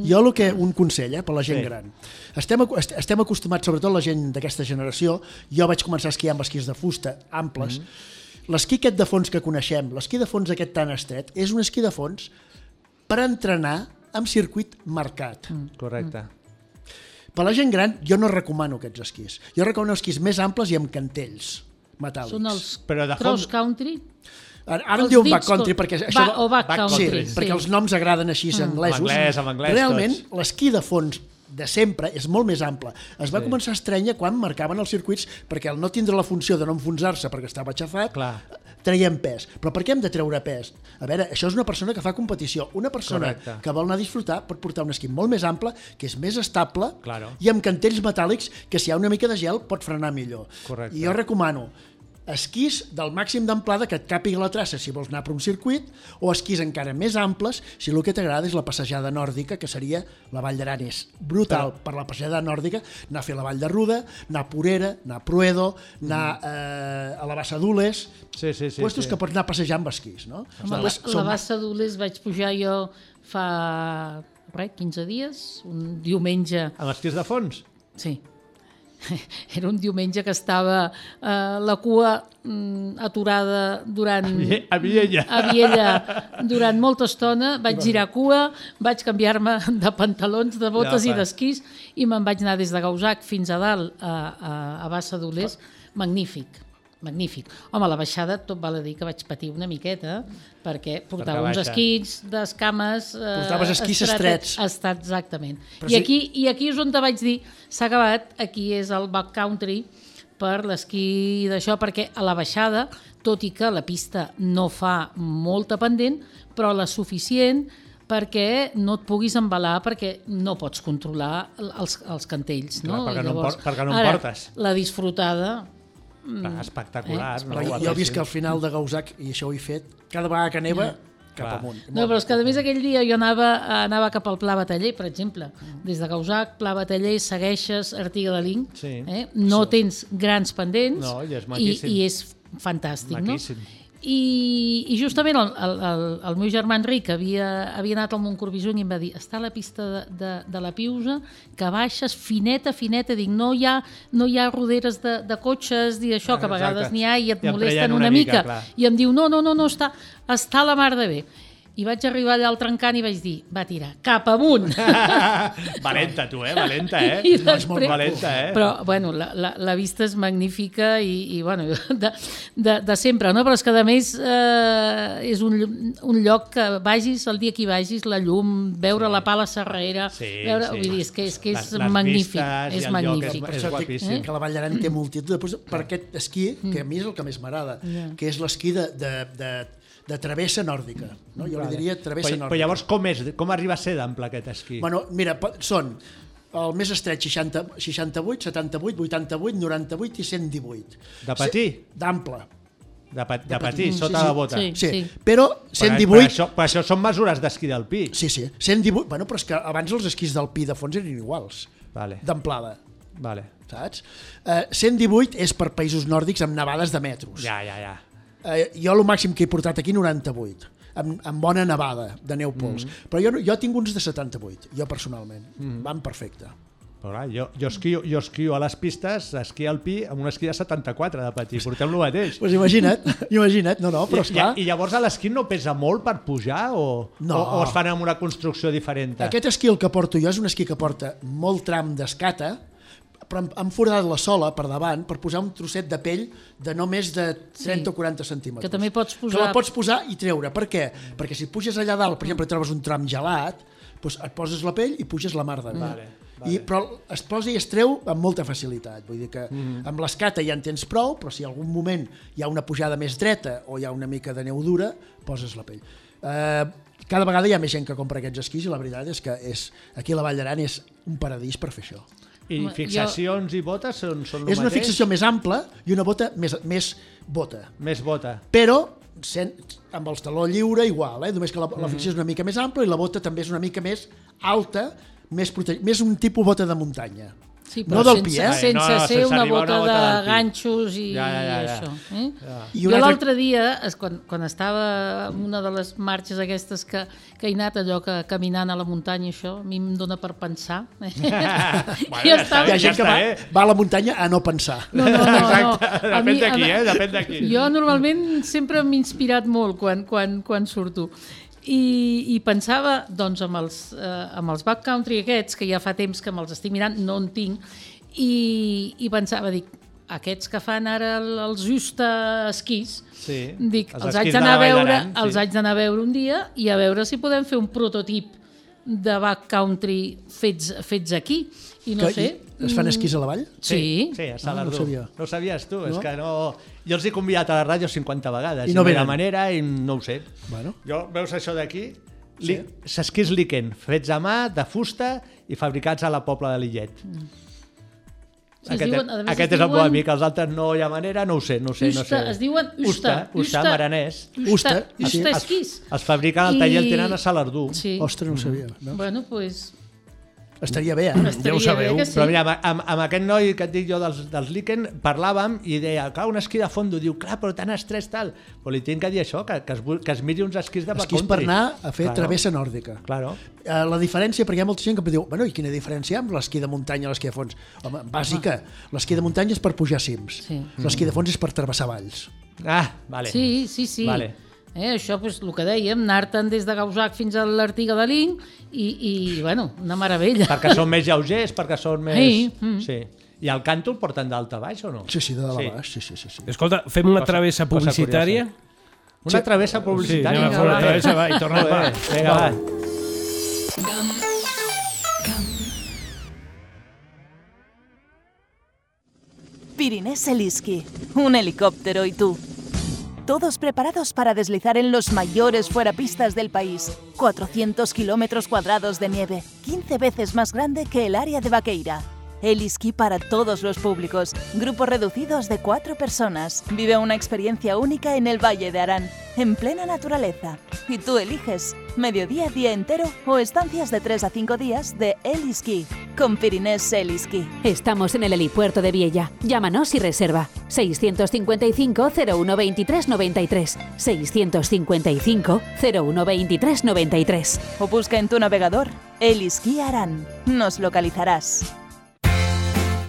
Jo el que, un consell eh, per la gent Sí. gran. Estem, estem acostumats, sobretot la gent d'aquesta generació, jo vaig començar a esquiar amb esquís de fusta amples, mm -hmm. l'esquí aquest de fons que coneixem, l'esquí de fons aquest tan estret, és un esquí de fons per entrenar amb circuit marcat. Mm. Correcte. Per la gent gran, jo no recomano aquests esquís. Jo recomano esquís més amples i amb cantells metàl·lics. són els Però de cross fons- country, Ara, ara en diuen dits backcountry com- perquè això... ba- o backcountry, sí, sí. perquè els noms agraden així mm. anglesos. En anglès, en anglès, Realment, l'esquí de fons de sempre és molt més ample. Es va Sí. començar a estrènyer quan marcaven els circuits perquè al no tindre la funció de no enfonsar-se perquè estava aixafat, Clar. traiem pes. Però per què hem de treure pes? A veure, això és una persona que fa competició. Una persona Correcte. que vol anar a disfrutar pot portar un esquí molt més ample, que és més estable Claro. i amb cantells metàl·lics que si hi ha una mica de gel pot frenar millor. Correcte. I jo recomano esquís del màxim d'amplada que et càpiga la traça si vols anar per un circuit, o esquís encara més amples si el que t'agrada és la passejada nòrdica, que seria la Vall d'Aran. És brutal per la passejada nòrdica anar a fer la Vall de Ruda, anar a Porera, anar a Pruedo, anar eh, a la Bassa d'Ules, Sí, sí, sí. puestos sí. que pots anar a passejar amb esquís, no? Home, la, Després la Bassa d'Ules vaig pujar jo fa res, 15 dies, un diumenge, Amb esquís de fons? sí, era un diumenge que estava eh, la cua mm, aturada durant... A Viella. a Viella durant molta estona, vaig girar cua, vaig canviar-me de pantalons, de botes Ja, i d'esquís i me'n vaig anar des de Gausac fins a dalt a, a, a Bassa d'Olés. Magnífic, magnífic. Home, a la baixada tot val a dir que vaig patir una miqueta perquè portava uns baixa. esquís d'escames... Eh, Portaves esquís estrets- estrets. Estat, exactament. Però I sí- aquí, I aquí és on te vaig dir, s'ha acabat, aquí és el backcountry per l'esquí d'això, perquè a la baixada, tot i que la pista no fa molta pendent, però la suficient perquè no et puguis embalar perquè no pots controlar el- els, els cantells. Clar, no? perquè no en por- perquè no en ara, portes. La disfrutada... Clar, espectacular. Eh, no? Jo, jo he vist que al final de Gausac, i això ho he fet, cada vegada que neva, cap Clar. amunt. No, però és que a més aquell dia jo anava, anava cap al Pla Bataller, per exemple. Des de Gausac, Pla Bataller, segueixes Artiga de Linc. Sí. Eh? No tens grans pendents No, i és i, i és fantàstic. Maquíssim. No? I, I justament el, el, el, el meu germà Enric havia, havia anat al Montcorbijuny i em va dir està a la pista de, de, de la Piusa, que baixes fineta, fineta, dic, no hi ha, no hi ha roderes de, de cotxes i això, que a vegades n'hi ha i et I molesten una, una mica, mica. clar. I em diu, no, no, no, no està, està a la mar de bé. I vaig arribar allà al trencant i vaig dir, va tirar, cap amunt. Valenta, tu, eh? Valenta, eh? I No, és molt després- valenta, eh? Però, bueno, la, la, la vista és magnífica i, i bueno, de, de, de sempre, no? Però és que, a més, eh, és un, un lloc que vagis, el dia que hi vagis, la llum, veure sí. la pala serrera, Sí, veure, sí. vull dir, és que és, que és Les- les magnífic, i és magnífic. és- Per això dic guapíssim. que la Vall d'Aran té multitud. Després, per aquest esquí, que a mi és el que més m'agrada, que és l'esquí de, de, de, de travessa nòrdica. No? Jo li diria travessa però, nòrdica. però llavors com és? Com arriba a ser d'ample aquest esquí? Bueno, mira, són el més estret 60, 68, 78, 88, 98 i 118. De patir? Se- D'ample. De, pa de patir, sí, sota sí. la bota. Sí. Sí, però Per, 118... per, això, per això són mesures d'esquí d'alpí. Sí, sí, 118... Bueno, però és que abans els esquís del Pi de fons eren iguals, Vale, d'amplada, vale. saps? Eh, 118 és per països nòrdics amb nevades de metros. Ja, ja, ja. Eh, jo el màxim que he portat aquí 98 amb, amb bona nevada de neu pols mm. però jo, jo tinc uns de 78 jo personalment, mm. van perfecte Però clar, jo, jo, esquio, jo esquio a les pistes, esquí alpí, amb un esquí de 74 de patir. Portem el mateix. pues imagina't, imagina't, no, no, però I, esclar I, I llavors a l'esquí no pesa molt per pujar o, No. o, o es fan amb una construcció diferent? aquest esquí el que porto jo és un esquí que porta molt tram d'escata però hem, hem foradat la sola per davant per posar un trosset de pell de no més de 30 Sí. o 40 centímetres. Que també pots Que posar- la pots posar i treure. Per què? Perquè si puges allà dalt, per exemple, trobes un tram gelat, doncs et poses la pell i puges la mar de bé. Vale, I, però es posa i es treu amb molta facilitat. Vull dir que Mhm. amb l'escata ja en tens prou, però si en algun moment hi ha una pujada més dreta o hi ha una mica de neu dura, poses la pell. Eh, cada vegada hi ha més gent que compra aquests esquís i la veritat és que és, aquí a la Vall d'Aran és un paradís per fer això. I Home, fixacions i botes són, són el és una mateix? fixació més ampla i una bota més, més bota. Més bota. Però sent, amb el taló lliure igual, eh? només que la, la fixació és una mica més ampla i la bota també és una mica més alta, més, protege, més un tipus bota de muntanya. Sí, No però del sense, pi, eh? sense No, no, ser sense una bota, una bota de ganxos i, Ja, ja, ja, ja. això. Eh? I Jo un altre- l'altre dia, es- quan, quan estava en una de les marxes aquestes que, que he anat allò que caminant a la muntanya això, a mi em dona per pensar. Eh? Bueno, Jo ja estava- Hi ha Ja gent que va, bé. va a la muntanya a no pensar. No, no, no. no. Depèn d'aquí, eh? Depèn d'aquí. Jo normalment sempre m'he inspirat molt quan, quan, quan surto. I, i pensava doncs, amb, els, eh, amb els backcountry aquests, que ja fa temps que me'ls estic mirant, no en tinc, i, i pensava, dic, aquests que fan ara el- els justa esquís, Sí, dic, els els, haig de d'anar a veure, sí. els haig d'anar a veure un dia i a veure si podem fer un prototip de backcountry fets, fets aquí. I no que, sé... i Es fan esquís a la vall? Sí, Sí, a Ah, Salardú. no ho sabia. No ho sabies tu, és No? que no... Jo els he convidat a la ràdio 50 vegades. I no de venen. manera i no ho sé. Bueno. Jo, veus això d'aquí? Li... S'esquís líquen, fets a mà, de fusta i fabricats a la Pobla de Lillet. Sí, es aquest diuen- aquest es és el meu amic, els altres no hi ha manera, no ho sé, no ho sé. no Usta, sé. es diuen Usta. Usta, Usta, maranès. Usta, Usta, Usta, sí. Usta Es, esquís. es fabriquen al taller, el I- tenen a Salardú. Sí. Ostres, no ho sabia. No? Bueno, pues, Estaria bé, eh? estaria sabeu. bé que sí. Però mira, amb, amb, aquest noi que et dic jo dels, dels Liken parlàvem i deia, clar, un esquí de fondo. Diu, clar, però tan estrès tal. Però li tinc que dir això, que, que, es, que es miri uns esquís de Esquís per anar a fer Claro. travessa nòrdica. Claro. Eh, la diferència, perquè hi ha molta gent que em diu, bueno, i quina diferència amb l'esquí de muntanya i l'esquí de fons? Home, bàsica, l'esquí de muntanya és per pujar cims, Sí. l'esquí de fons és per travessar valls. Ah, vale. Sí, sí, sí. Vale. Eh, això, pues, el que dèiem, anar-te'n des de Gausac fins a l'Artiga de Link i, i, bueno, una meravella. Perquè són més lleugers, perquè són més... Sí, mm. sí. I el canto el porten d'alta a baix o no? Sí, sí, de dalt Sí. a baix, sí, sí, sí. sí. Escolta, fem una Cosa- travessa publicitària? Una travessa Sí, publicitària. anem a fer una va. travessa, va, i Va. bé, Vinga, va. Pirinés Eliski, un helicóptero y tú. Todos preparados para deslizar en los mayores fuerapistas del país. 400 kilómetros cuadrados de nieve, 15 veces más grande que el área de Vaqueira. Eliski para todos los públicos. Grupos reducidos de cuatro personas. Vive una experiencia única en el Valle de Arán, en plena naturaleza. Y tú eliges mediodía, día entero o estancias de 3 a 5 días de Eliski. Con Pirinés Eliski. Estamos en el helipuerto de Viella. Llámanos y reserva. 655 01 23 93. 655 01 23 93. o busca en tu navegador Eliski Arán. Nos localizarás.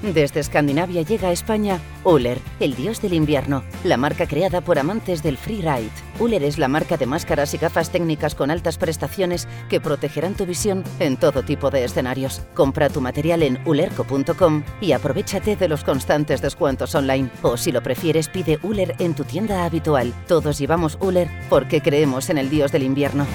Desde Escandinavia llega a España Uller, el dios del invierno, la marca creada por amantes del freeride. Uller es la marca de máscaras y gafas técnicas con altas prestaciones que protegerán tu visión en todo tipo de escenarios. Compra tu material en ulerco.com y aprovechate de los constantes descuentos online. O si lo prefieres, pide Uller en tu tienda habitual. Todos llevamos Uller porque creemos en el dios del invierno.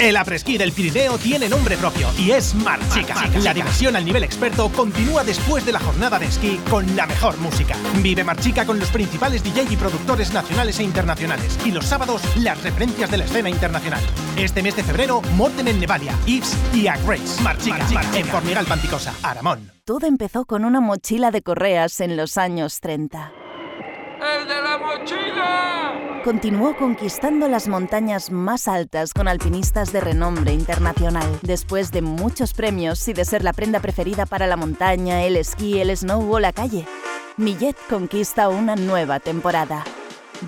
El apresquí del Pirineo tiene nombre propio y es Marchica. La diversión al nivel experto continúa después de la jornada de esquí con la mejor música. Vive Marchica con los principales DJ y productores nacionales e internacionales. Y los sábados, las referencias de la escena internacional. Este mes de febrero, Morten en Nevalia, Yves y A Grace. Marchica, en Formigal Panticosa, Aramón. Todo empezó con una mochila de correas en los años 30. ¡El de la mochila! Continuó conquistando las montañas más altas con alpinistas de renombre internacional. Después de muchos premios y de ser la prenda preferida para la montaña, el esquí, el snow o la calle, Millet conquista una nueva temporada.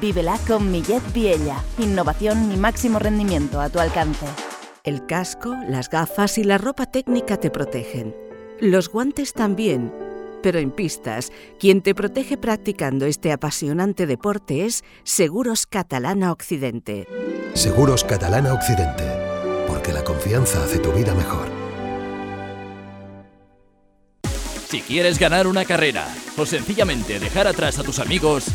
Vívela con Millet Viella. Innovación y máximo rendimiento a tu alcance. El casco, las gafas y la ropa técnica te protegen. Los guantes también. Pero en pistas, quien te protege practicando este apasionante deporte es Seguros Catalana Occidente. Seguros Catalana Occidente, porque la confianza hace tu vida mejor. Si quieres ganar una carrera o sencillamente dejar atrás a tus amigos,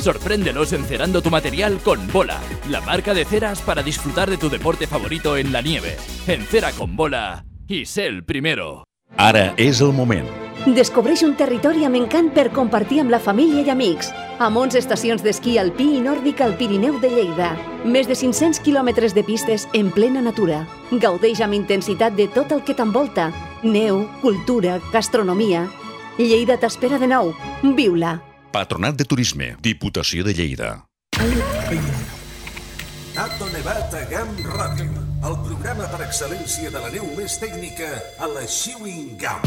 sorpréndelos encerando tu material con Bola, la marca de ceras para disfrutar de tu deporte favorito en la nieve. Encera con Bola y sé el primero. Ara és el moment. Descobreix un territori amb encant per compartir amb la família i amics. Amb 11 estacions d'esquí alpí i nòrdic al Pirineu de Lleida. Més de 500 quilòmetres de pistes en plena natura. Gaudeix amb intensitat de tot el que t'envolta. Neu, cultura, gastronomia... Lleida t'espera de nou. Viu-la! Patronat de Turisme, Diputació de Lleida. Tato Nevat a Gam Ràdio, programa per excel·lència de la neu més tècnica a la Chewing Gum.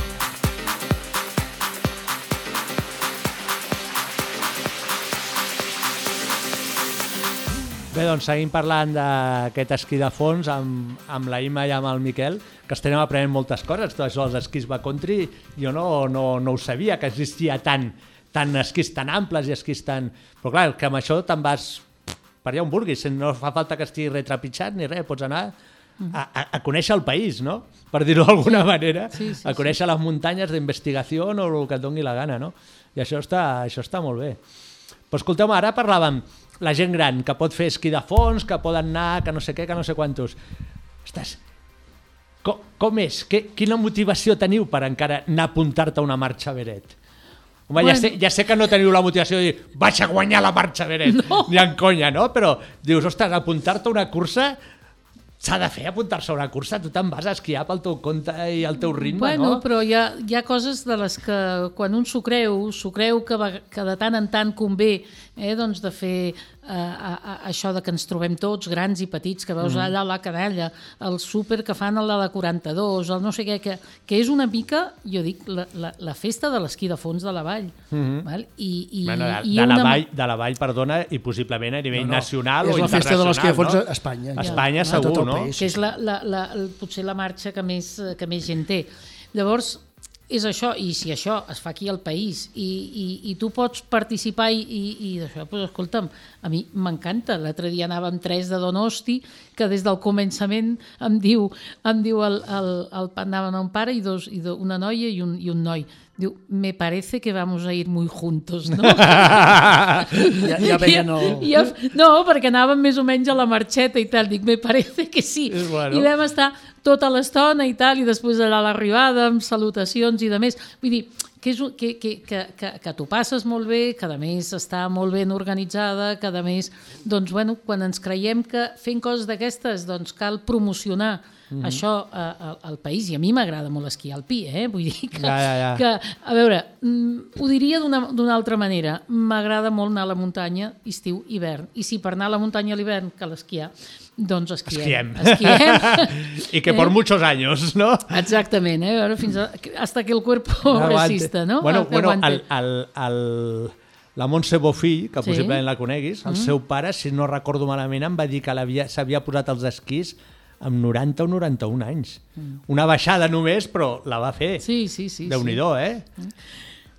Bé, doncs seguim parlant d'aquest esquí de fons amb, amb la Ima i amb el Miquel, que estem aprenent moltes coses, tot això dels esquís backcountry, jo no, no, no ho sabia, que existia tant, tant esquís tan amples i esquís tan... Però clar, que amb això te'n vas per allà on vulguis, no fa falta que estigui retrepitjat ni res, pots anar a, a, a conèixer el país, no? Per dir-ho d'alguna manera, Sí, sí, a conèixer les muntanyes d'investigació o el que et doni la gana, no? I això està, això està molt bé. Però escolteu ara parlàvem la gent gran que pot fer esquí de fons, que poden anar, que no sé què, que no sé quantos. Ostres, com, com és? Que, quina motivació teniu per encara anar a apuntar-te a una marxa Beret? Home, bueno. ja, sé, ja sé que no teniu la motivació de dir vaig a guanyar la marxa Beret, No. ni en conya, no? Però dius, ostres, apuntar-te a una cursa s'ha de fer apuntar-se a una cursa, tu te'n vas a esquiar pel teu compte i al teu ritme, bueno, no? però hi ha, hi ha coses de les que quan un s'ho creu, s'ho creu que, va- que de tant en tant convé eh, doncs de fer eh, a, a, això de que ens trobem tots, grans i petits, que veus Mm. allà a la canalla, el súper que fan el de la 42, el no sé què, que, que és una mica, jo dic, la, la, la festa de l'esquí de fons de la vall. Mhm. val? I, i, Bueno, de, i de, la una- vall, de la vall, perdona, i possiblement a nivell No, no, nacional és o la festa de l'esquí de fons internacional, a Espanya. A Espanya, Ja. segur, A no? país. que és la, la, la, el- potser la marxa que més, eh, que més gent té. Llavors, és això, i si això es fa aquí al país i, i, i tu pots participar i, i, i d'això, doncs escolta'm, a mi m'encanta. L'altre dia anàvem tres de Donosti, que des del començament em diu, em diu el, el, el, anaven un pare i, dos, i do, una noia i un, i un noi. Diu, me parece que vamos a ir muy juntos, no? Ja- ja el- I, i, no, perquè anàvem més o menys a la marxeta i tal. Dic, me parece que sí. Bueno. I vam estar tota l'estona i tal, i després allà a l'arribada amb salutacions i de més. Vull dir, que, és, que, que, que, que, que t'ho passes molt bé, que a més està molt ben organitzada, que a més, doncs, bueno, quan ens creiem que fent coses d'aquestes doncs cal promocionar Mhm. això eh, al, al país, i a mi m'agrada molt esquiar alpí, eh? vull dir que, Ja, ja, ja. que a veure, mm, ho diria d'una altra manera, m'agrada molt anar a la muntanya estiu, hivern, i si per anar a la muntanya a l'hivern cal esquiar, doncs esquiem. Esquiem. Esquiem. I que por Eh? muchos años, ¿no? Exactament, eh? a veure, fins a, hasta que el cuerpo Aguante. resista, no? Bueno, bueno el, el, el, la Montse Bofill, que Sí. possiblement la coneguis, el Mhm. seu pare, si no recordo malament, em va dir que s'havia posat els esquís amb 90 o 91 anys. Mm. Una baixada només, però la va fer. Sí, sí, sí. Déu-n'hi-do, eh?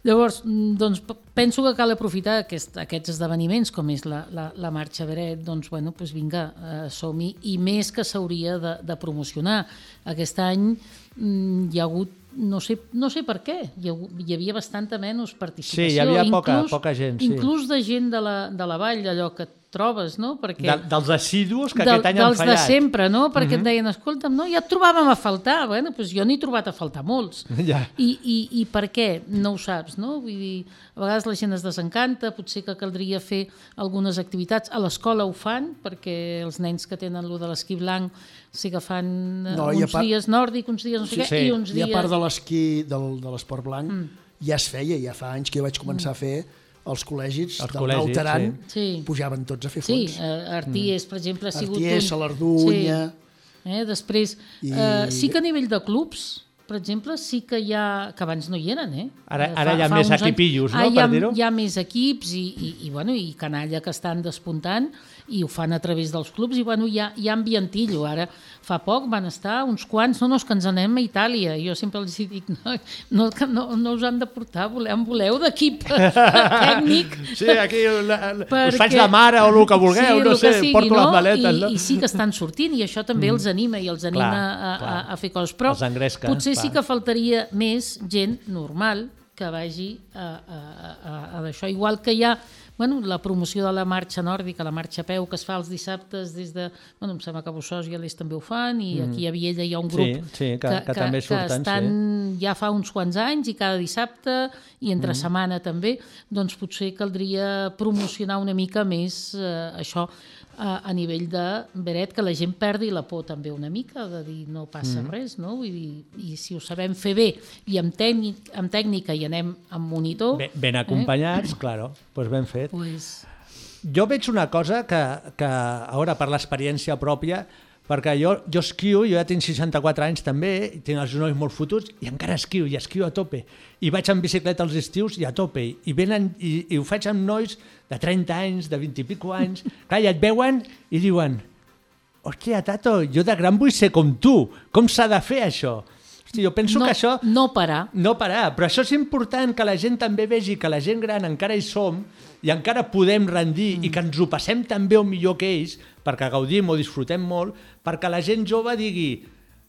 Llavors, mm, doncs, p- penso que cal aprofitar aquest, aquests esdeveniments, com és la, la, la marxa Beret, doncs, bueno, doncs vinga, eh, som-hi, i més que s'hauria de, de promocionar. Aquest any mm, hi ha hagut, no sé, no sé per què, hi, ha, hi havia bastanta menys participació. Sí, hi havia poca- inclús, poca gent, sí. Inclús de gent de la, de la vall, allò que trobes, no? Perquè De, dels assidus que del- aquest any han dels fallat. de sempre, no? Perquè Mhm. et deien, escolta'm, no, ja et trobàvem a faltar. Bueno, doncs jo n'he trobat a faltar molts. Ja. I, i, I per què? No ho saps, no? Vull dir, a vegades la gent es desencanta, potser que caldria fer algunes activitats. A l'escola ho fan, perquè els nens que tenen lo de l'esquí blanc sí que fan No, i uns part- dies nòrdic, uns dies no sé què, i uns I dies... a part de l'esquí del, de l'esport blanc, Mm. ja es feia, ja fa anys que jo vaig començar a fer els col·legis Els del col·legis, Nautaran, sí. pujaven tots a fer Sí, fons. eh, Arties, per exemple, ha sigut Arties, un... Salardunya... Sí. Eh, després, I- eh, sí que a nivell de clubs, per exemple, sí que hi ha... que abans no hi eren, eh? Ara- Eh, ara hi ha més uns anys- equipillos, no, Ah, hi per ha, dir-ho? Hi ha més equips i, i, i, bueno, i canalla que estan despuntant i ho fan a través dels clubs i bueno, hi, ha, hi ha ambientillo. Ara, fa poc van estar uns quants, no, no, que ens anem a Itàlia. Jo sempre els dic, no, no, no, no us han de portar, voleu, en voleu d'equip tècnic. Sí, aquí la, la, us Perquè- faig de mare o el que vulgueu, sí, no sé, sigui, porto no? les maletes. I, no? I sí que estan sortint i això també els anima i els anima Clar, a, a, clar. a fer coses. Però engresca, potser sí clar. que faltaria més gent normal que vagi a, a, a, a d'això. Igual que hi ha bueno, la promoció de la marxa nòrdica, la marxa a peu, que es fa els dissabtes des de... Bueno, em sembla que a Bossòs i a l'Est també ho fan, i Mm. aquí a Viella hi ha un Sí, grup sí, que- que també surten, estan ja fa uns quants anys i cada dissabte i entre Mm. setmana també, doncs potser caldria promocionar una mica més eh, això a, a nivell de Beret, que la gent perdi la por també una mica, de dir no passa Mm. res, no? Vull dir, i si ho sabem fer bé i amb, tècnic, amb tècnica i anem amb monitor... Ben, ben acompanyats, claro, pues ben fet. Eh? Pues... Jo veig una cosa que, que ara per l'experiència pròpia, perquè jo, jo esquio, jo ja tinc 64 anys també, i tinc els genolls molt fotuts, i encara esquio, i esquio a tope. I vaig en bicicleta als estius i a tope. I, venen, i, i ho faig amb nois de 30 anys, de 20 i pico anys. Clar, i et veuen i diuen hòstia, Tato, jo de gran vull ser com tu. Com s'ha de fer això? Jo penso no, que això... No parar. No parar, però això és important que la gent també vegi que la gent gran encara hi som i encara podem rendir mm. i que ens ho passem tan bé o millor que ells perquè gaudim o disfrutem molt, perquè la gent jove digui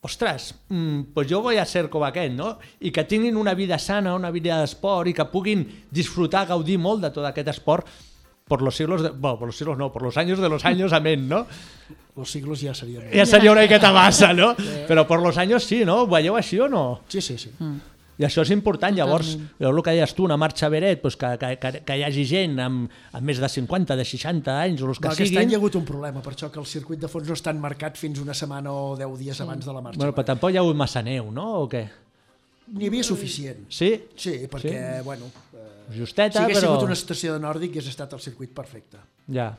ostres, mm, pues jo voy a ser com aquest, no? I que tinguin una vida sana, una vida d'esport i que puguin disfrutar, gaudir molt de tot aquest esport por los siglos, de, bueno, por los siglos no, por los años de los años, amén, ¿no? Los siglos ja seria... Ja seria una miqueta massa, no? Però por los años sí, no? Ho veieu així o no? Sí, sí, sí. Mm. I això és important, llavors, el que deies tu, una marxa Beret, doncs que, que, que, que hi hagi gent amb, amb més de 50, de 60 anys, o els que No, aquest siguin... any hi ha hagut un problema, per això que el circuit de fons no està marcat fins una setmana o 10 dies abans de la marxa. Bueno, però tampoc hi ha hagut massa neu, no? O què? N'hi havia suficient. Sí? Sí, perquè, Sí? bueno... Eh, Justeta, si hagués però... sigut una estació de nòrdic, hagués estat el circuit perfecte. Ja.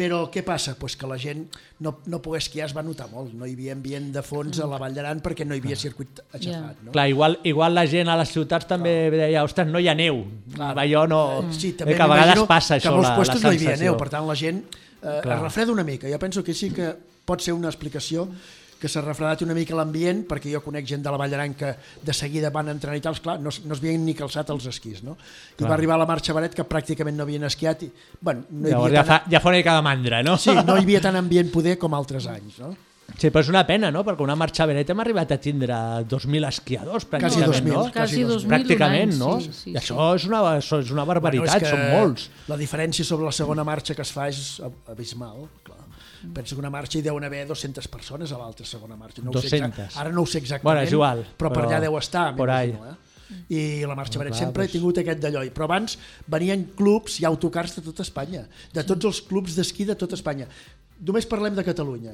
Però què passa? Pues que la gent no, no pogués esquiar es va notar molt. No hi havia ambient de fons a la Vall d'Aran perquè no hi havia circuit aixafat. No? Clar, igual, igual la gent a les ciutats també deia, ostres, no hi ha neu. Clar. Allò no... Sí, eh, també que a vegades passa que això, a molts puestos no hi havia neu, per tant la gent eh, Clar. es refreda una mica. Jo penso que sí que pot ser una explicació que s'ha refredat una mica l'ambient, perquè jo conec gent de la Vall d'Aran que de seguida van entrar i tal, clar, no, no es havien ni calçat els esquís, no? I Clar. va arribar la marxa Baret que pràcticament no havien esquiat i, bueno, no hi Llavors havia ja fa, tant, ja fa una mica de mandra, no? sí, no hi havia tant ambient poder com altres anys, no? Sí, però és una pena, no? Perquè una marxa Beret hem arribat a tindre 2.000 esquiadors, Quasi pràcticament, 2.000, no? quasi 2.000 Pràcticament, no? sí, sí, I això és una, això és una barbaritat, Bueno, és són molts. La diferència sobre la segona marxa que es fa és ab- abismal, clar. Penso que una marxa hi deuen haver 200 persones a l'altra segona marxa. No ho sé 200. exact- ara no ho sé exactament, Bueno, és igual, però, per però allà deu estar, por ahí. eh? I la marxa No, Beret clar, sempre doncs- he tingut aquest d'allò. Però abans venien clubs i autocars de tota Espanya, de tots els clubs d'esquí de tota Espanya. Només parlem de Catalunya.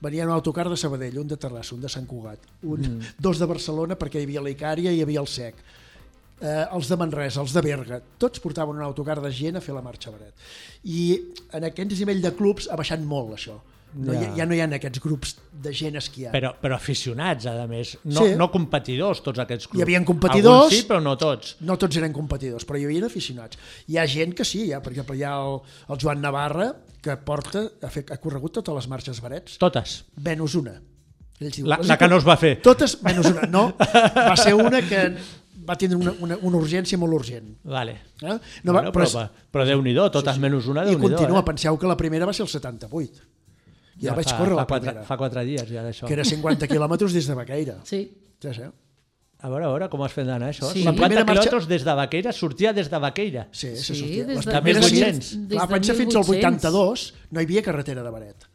Venien un autocar de Sabadell, un de Terrassa, un de Sant Cugat, un, Mm. dos de Barcelona perquè hi havia l'Icària i hi havia el SEC eh, els de Manresa, els de Berga, tots portaven un autocar de gent a fer la marxa Beret. I en aquest nivell de clubs ha baixat molt això. No, Ja. ja. ja no hi ha aquests grups de gent esquiant. Però, però aficionats, a més. No, Sí. no competidors, tots aquests clubs. Hi havia competidors... Alguns sí, però no tots. No tots eren competidors, però hi havia aficionats. Hi ha gent que sí, hi ha, per exemple, hi ha el, el Joan Navarra, que porta, ha, fet, ha corregut totes les marxes Barets. Totes. Menys una. Ell diu, La- "Les la que no es va fer." Totes menys una. No, va ser una que va tindre una, una, una urgència molt urgent. Vale. Eh? No, bueno, va, però, però, però Déu-n'hi-do, totes sí, sí. menys una, I Déu-n'hi-do. continua, eh? penseu que la primera va ser el 78. Ja, vaig fa, córrer fa la quatre, primera, Fa quatre dies ja d'això. que era 50 quilòmetres des de Baqueira. Sí. Ja sé. A veure, a veure, com has fet d'anar això? Sí. 50 La primera marxa- quilòmetres des de Vaqueira, sortia des de Vaqueira. Sí, Sí, se sortia. des Les de- També primeres 800. mil- Des Clar, de pensa fins al 1800. 82 no hi havia carretera de Baret.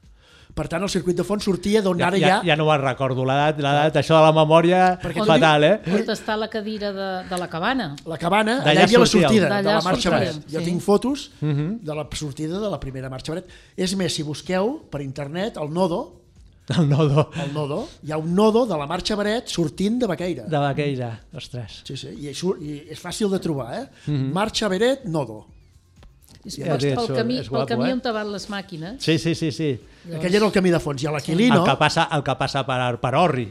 Per tant, el circuit de fons sortia d'on Ja, ara ja, ja... no me'n recordo, l'edat, l'edat, això de la memòria, Perquè fatal, eh? On està la cadira de, de la cabana? La cabana, allà hi havia la sortida de la marxa Baret. Jo sí. tinc fotos Mhm. de la sortida de la primera marxa Baret. És més, si busqueu per internet el nodo, El nodo el nodo, hi ha un nodo de la marxa Baret sortint de Baqueira. de Vaqueira, ostres. Sí, sí, i, això, i és fàcil de trobar, eh? Mhm. Marxa Beret, nodo. És Ja, pel, és pel camí, és pel guapo, camí eh? on te van les màquines. Sí, sí, sí, sí. Aquell era el camí de fons. I a l'Aquilino... El que passa, el que passa per, per Orri,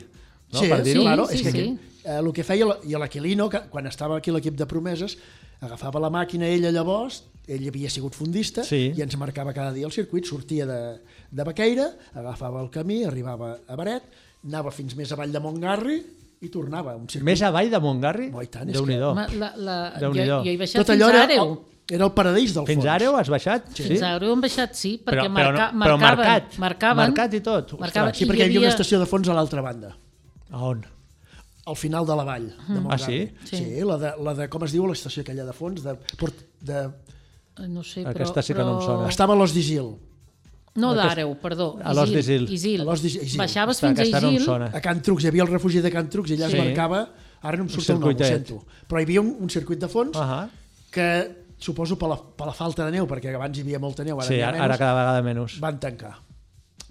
no? sí, per dir-ho. Sí, claro, sí, és que sí. aquí, eh, el que feia i l'Aquilino, que quan estava aquí l'equip de promeses, agafava la màquina ella llavors, ell havia sigut fundista, Sí. i ens marcava cada dia el circuit, sortia de, de Baqueira, agafava el camí, arribava a Baret, anava fins més avall de Montgarri i tornava. Un circuit. Més avall de Montgarri? Oh, i tant, és Déu-n'hi-do. Ma- La, la, jo, Déu-n'hi-do. jo he baixat Tot fins allò a era, Àreu. El, era el paradís del Fins fons. a Àreu has baixat? Fins a Àreu hem baixat, sí, perquè Però- però marca, no- però marcaven, marcat. marcaven, Marcat i tot. Ostres. Marcaven, Sí, i perquè hi havia una estació de fons a l'altra banda, A on? al final de la vall de Mm. Montgarri. Ah, sí? Sí, la de, la de, com es diu l'estació aquella de fons? De, Port, de, No sé, Aquesta però, sí que no em però... sona. estava a l'Os d'Isil. No d'Àreu, perdó. A l'Os d'Isil. Isil. A l'Os d'Isil. Isil. Baixaves Ostres, fins a aquesta no Isil. sona. A Can Trucs, hi havia el refugi de Can Trucs i allà Sí. es marcava, ara no em surt el nom, ho sento, però hi havia un, un circuit de fons Uh que suposo per la, per la falta de neu, perquè abans hi havia molta neu, ara Sí, ha ara, menys, ara cada vegada menys. van tancar.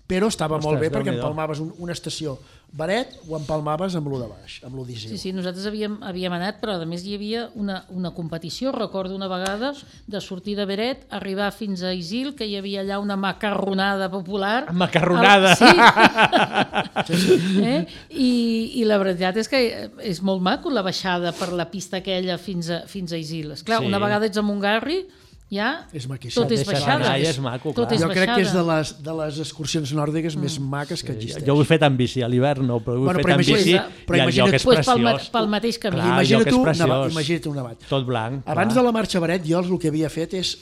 Però estava Ostres, molt bé perquè empalmaves un, una estació Baret o empalmaves amb lo de baix, amb lo d'Isil. Sí, sí, nosaltres havíem, havíem anat, però a més hi havia una, una competició, recordo una vegada, de sortir de Beret, arribar fins a Isil, que hi havia allà una macarronada popular. Macarronada! El, sí. eh? I, I la veritat és que és molt maco la baixada per la pista aquella fins a, fins a Isil. Esclar, Sí. una vegada ets a Montgarri, ja És maquíssim. tot és baixada. i és maco, tot és jo crec que és de les, de les excursions nòrdiques Mm. més maques que existeixen. Jo ho he fet en bici, a l'hivern no, però ho he Bueno, fet imagina't- bici però i el imagina't- lloc és Pues pel, ma- preciós. pel mateix camí. Clar, Imagina't lloc és nevat, imagina't un nevat. Tot blanc. Abans clar. de la marxa Baret, jo el que havia fet és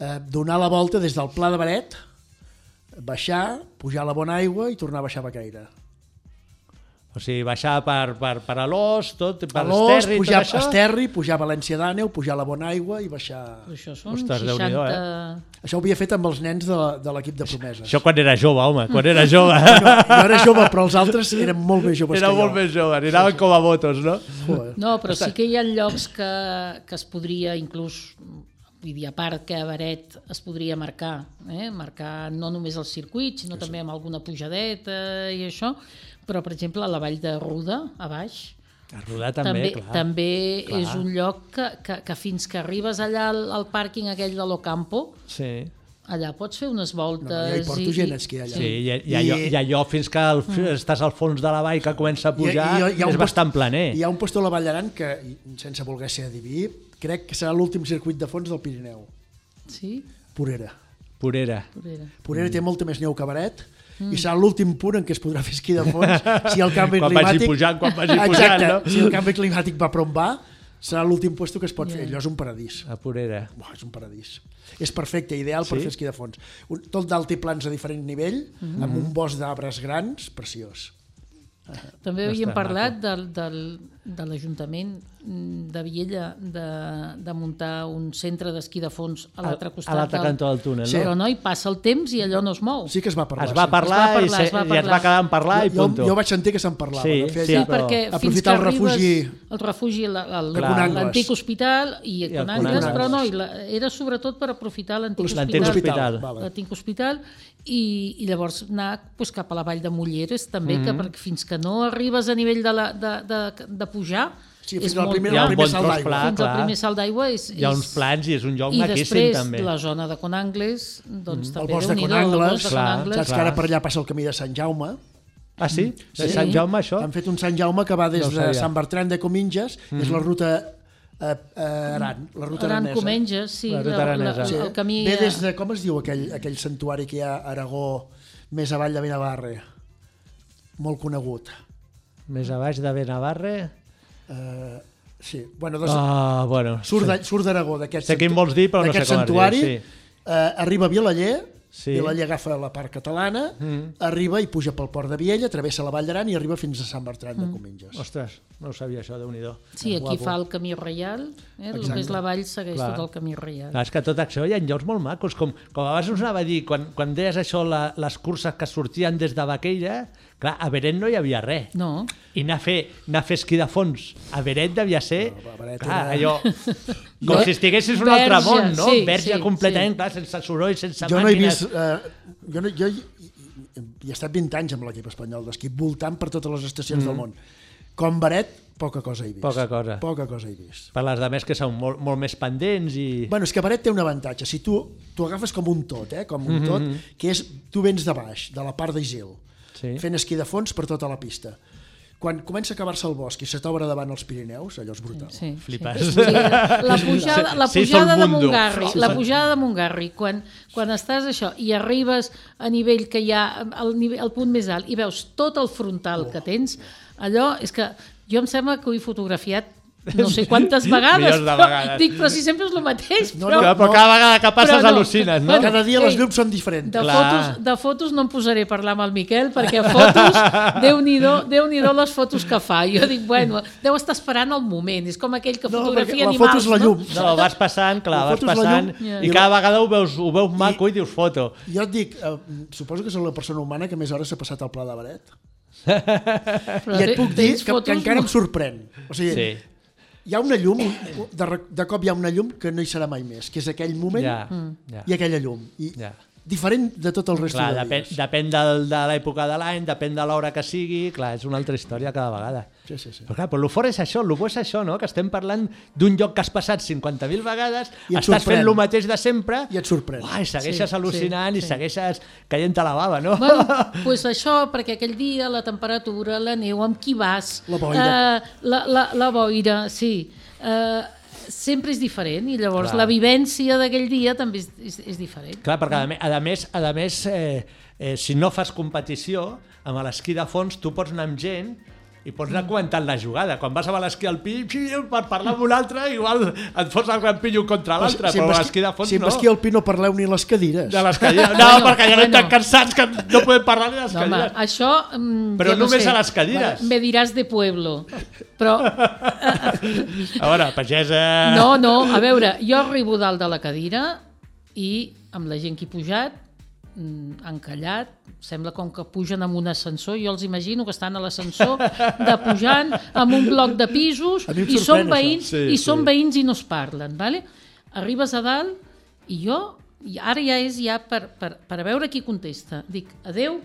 eh, donar la volta des del Pla de Baret, baixar, pujar a la bona aigua i tornar a baixar a Baqueira. O sigui, baixar per, per, per Alòs, tot, per A l'Os, Esterri, pujar tot això. a Esterri, pujar a València d'Àneu, pujar a la Bonaigua i baixar... Això són Ostres, 60... Déu-n'hi-do, eh? Això ho havia fet amb els nens de, la- de l'equip de promeses. Això quan era jove, home, quan era jove. No, jo era jove, però els altres eren molt més joves Era que jo. molt més jove, anaven com a motos, no? Joder. No, però sí que hi ha llocs que, que es podria inclús vull dir, a part que a Beret es podria marcar, eh? marcar no només el circuit, sinó sí, també amb alguna pujadeta i això, però per exemple a la vall de Ruda, a baix, A rodar també, també, clar. també clar. és un lloc que, que, que fins que arribes allà al, al pàrquing aquell de l'Ocampo, Sí. allà pots fer unes voltes... No, jo hi porto gent a esquiar allà. Sí, i, i, I- allò, i allò fins que el, estàs al fons de la vall que comença a pujar, és post- bastant planer. Hi ha un puesto a la Vall d'Aran que, sense voler ser adiví, crec que serà l'últim circuit de fons del Pirineu. Sí? Purera. Purera. Purera. Purera té molta més neu que Baret i serà l'últim punt en què es podrà fer esquí de fons si el canvi Quan vagi climàtic... pujant, quan vagi pujant, Exacte, no? si el canvi climàtic va per on va, serà l'últim puesto que es pot fer. Ja. Allò és un paradís. A Purera. Buah, és un paradís. És perfecte, ideal per Sí? fer esquí de fons. Un, tot d'altiplans a diferent nivell, Mhm. amb un bosc d'arbres grans, preciós. També havíem parlat del, del, de l'Ajuntament mm, de Viella de, de muntar un centre d'esquí de fons a l'altre costat. a l'altre cantó del túnel, Sí. no? Però no, hi passa el temps i allò no es mou. Sí que es va parlar. Es va sí. parlar, Es va parlar, i, se, es va i es va quedar en parlar i jo, punto. jo vaig sentir que se'n parlava. Sí, de fer sí, Sí, perquè fins que aprofitar el refugi... el refugi, l'antic hospital i, I el Conangles, però no, i la, era sobretot per aprofitar l'antic L'antic hospital, hospital. Vale. l'antic hospital i, i llavors anar pues, cap a la vall de Mulleres també, Mhm. que perquè fins que no arribes a nivell de, la, de, de, de pujar Sí, és fins al molt primer, Hi ha al un primer bon salt tros d'aigua. pla. fins al clar. primer salt d'aigua és, Hi ha és- uns plans i és un lloc i maquíssim després també. la zona de Conangles doncs El també bosc de Déu-n'hi-do, el Conangles, bosc de Conangles Saps que ara per allà passa el camí de Sant Jaume? Ah, sí? De Sí. Sant Jaume, això? Han fet un Sant Jaume que va des No de. Sant Bertran de Cominges, és la ruta a, a Aran, la ruta Aran aranesa. Comenges, sí, La ruta la, aranesa. la, Sí. el camí... Ve des de, com es diu aquell, aquell santuari que hi ha a Aragó, més avall de Benavarre? Molt conegut. Més a baix de Benavarre... Uh, sí, bueno, doncs, Ah, bueno. surt sí. de- surt d'Aragó, d'aquest Sé quin vols dir, però no sé santuari, sí. eh, arriba a Vilaller, Sí. Vilaller agafa la part catalana, Mm. arriba i puja pel port de Viella, travessa la Vall d'Aran i arriba fins a Sant Bertran Mm. de Cominges. Ostres, no ho sabia això, déu nhi Sí, aquí fa el camí reial, eh? el que és la vall segueix Clar. tot el camí reial. Clar, és que tot això hi ha llocs molt macos, com, com abans us anava a dir, quan, quan deies això, la, les curses que sortien des de Baqueira, clar, a Beret no hi havia res. No, I anar a fer, anar a fer esquí de fons a Beret devia ser, No, Beret clar, era- allò, com Jo- si estiguessis un altre món, no? sí, Verge sí, completament, sí. clar, sense soroll, sense jo no he màquines. vist... Eh, jo, no, jo hi he estat 20 anys amb l'equip espanyol d'esquí, voltant per totes les estacions mm. del món. Com Baret, poca cosa he vist. Poca cosa. Poca cosa he vist. Per les més que són molt, molt més pendents i... Bueno, és que Baret té un avantatge. Si tu, tu agafes com un tot, eh? com un Mhm. tot, que és, tu vens de baix, de la part d'Isil, Sí. fent esquí de fons per tota la pista. Quan comença a acabar-se el bosc i se t'obre davant els Pirineus, allò és brutal. sí. Flipes. Sí. Sí, la pujada, la Sí, pujada de. Montgarri, Sí, la pujada de Montgarri, quan, quan estàs això i arribes a nivell que hi ha al, nivell, al punt més alt i veus tot el frontal que tens, allò és que jo em sembla que ho he fotografiat no sé quantes vegades, de però, vegades. dic, però si sempre és el mateix. No, però, Clar, però cada vegada que passes no. al·lucines, no? Cada dia les ei, llums són diferents. De Clar. fotos, de fotos no em posaré a parlar amb el Miquel, perquè fotos, Déu-n'hi-do déu les fotos que fa. Jo dic, bueno, deu estar esperant el moment. És com aquell que No, fotografia perquè la foto animals, és la llum. no? No, vas passant, clar, La vas passant, llum. I cada vegada ho veus, ho veus maco i dius foto. Jo et dic, eh, suposo que sóc la persona humana que més hores s'ha passat al Pla de Baret. Però I et puc dir que, que encara em sorprèn. O sigui, Sí, hi ha una llum, de, de cop hi ha una llum que no hi serà mai més, que és aquell moment ja, Mm. ja. i aquella llum. I ja. diferent de tot el resto Clar, de depèn, dies. depèn del, de l'època de l'any, depèn de l'hora que sigui, clar, és una altra història cada vegada. Sí, sí, sí. Però clar, però el fort és això, el bo és això, no? que estem parlant d'un lloc que has passat 50.000 vegades, I estàs sorprèn. fent el mateix de sempre, I et sorprèn. uai, segueixes Sí, al·lucinant sí, i sí. segueixes caient a la bava, no? Bueno, pues això, perquè aquell dia la temperatura, la neu, amb qui vas... La boira. Eh, la, la, la boira, sí. Eh, sempre és diferent i llavors Clar. la vivència d'aquell dia també és, és, és diferent. Clar, perquè a més, a més, a més eh, eh, si no fas competició, amb l'esquí de fons tu pots anar amb gent i pots anar comentant la jugada. Quan vas a l'esquí alpí, xiu, per parlar amb un altre, igual et fots el gran pillo contra l'altre, si però l'esquí de fons si amb no. esquí alpí no parleu ni les cadires. De les cadires. No, Bueno, perquè ja no bueno. tan cansats que no podem parlar ni de les No, home, cadires. això... mm, Però jo no només sé. a les cadires. Me diràs de pueblo. Però, A veure, pagesa... no, no, a veure, jo arribo dalt de la cadira i amb la gent que ha pujat, mm, han callat, sembla com que pugen amb un ascensor, jo els imagino que estan a l'ascensor de pujant amb un bloc de pisos A i són això. veïns, Sí, i sí. són veïns i no es parlen, vale? arribes a dalt i jo, i ara ja és ja per, per, per veure qui contesta. Dic, adeu,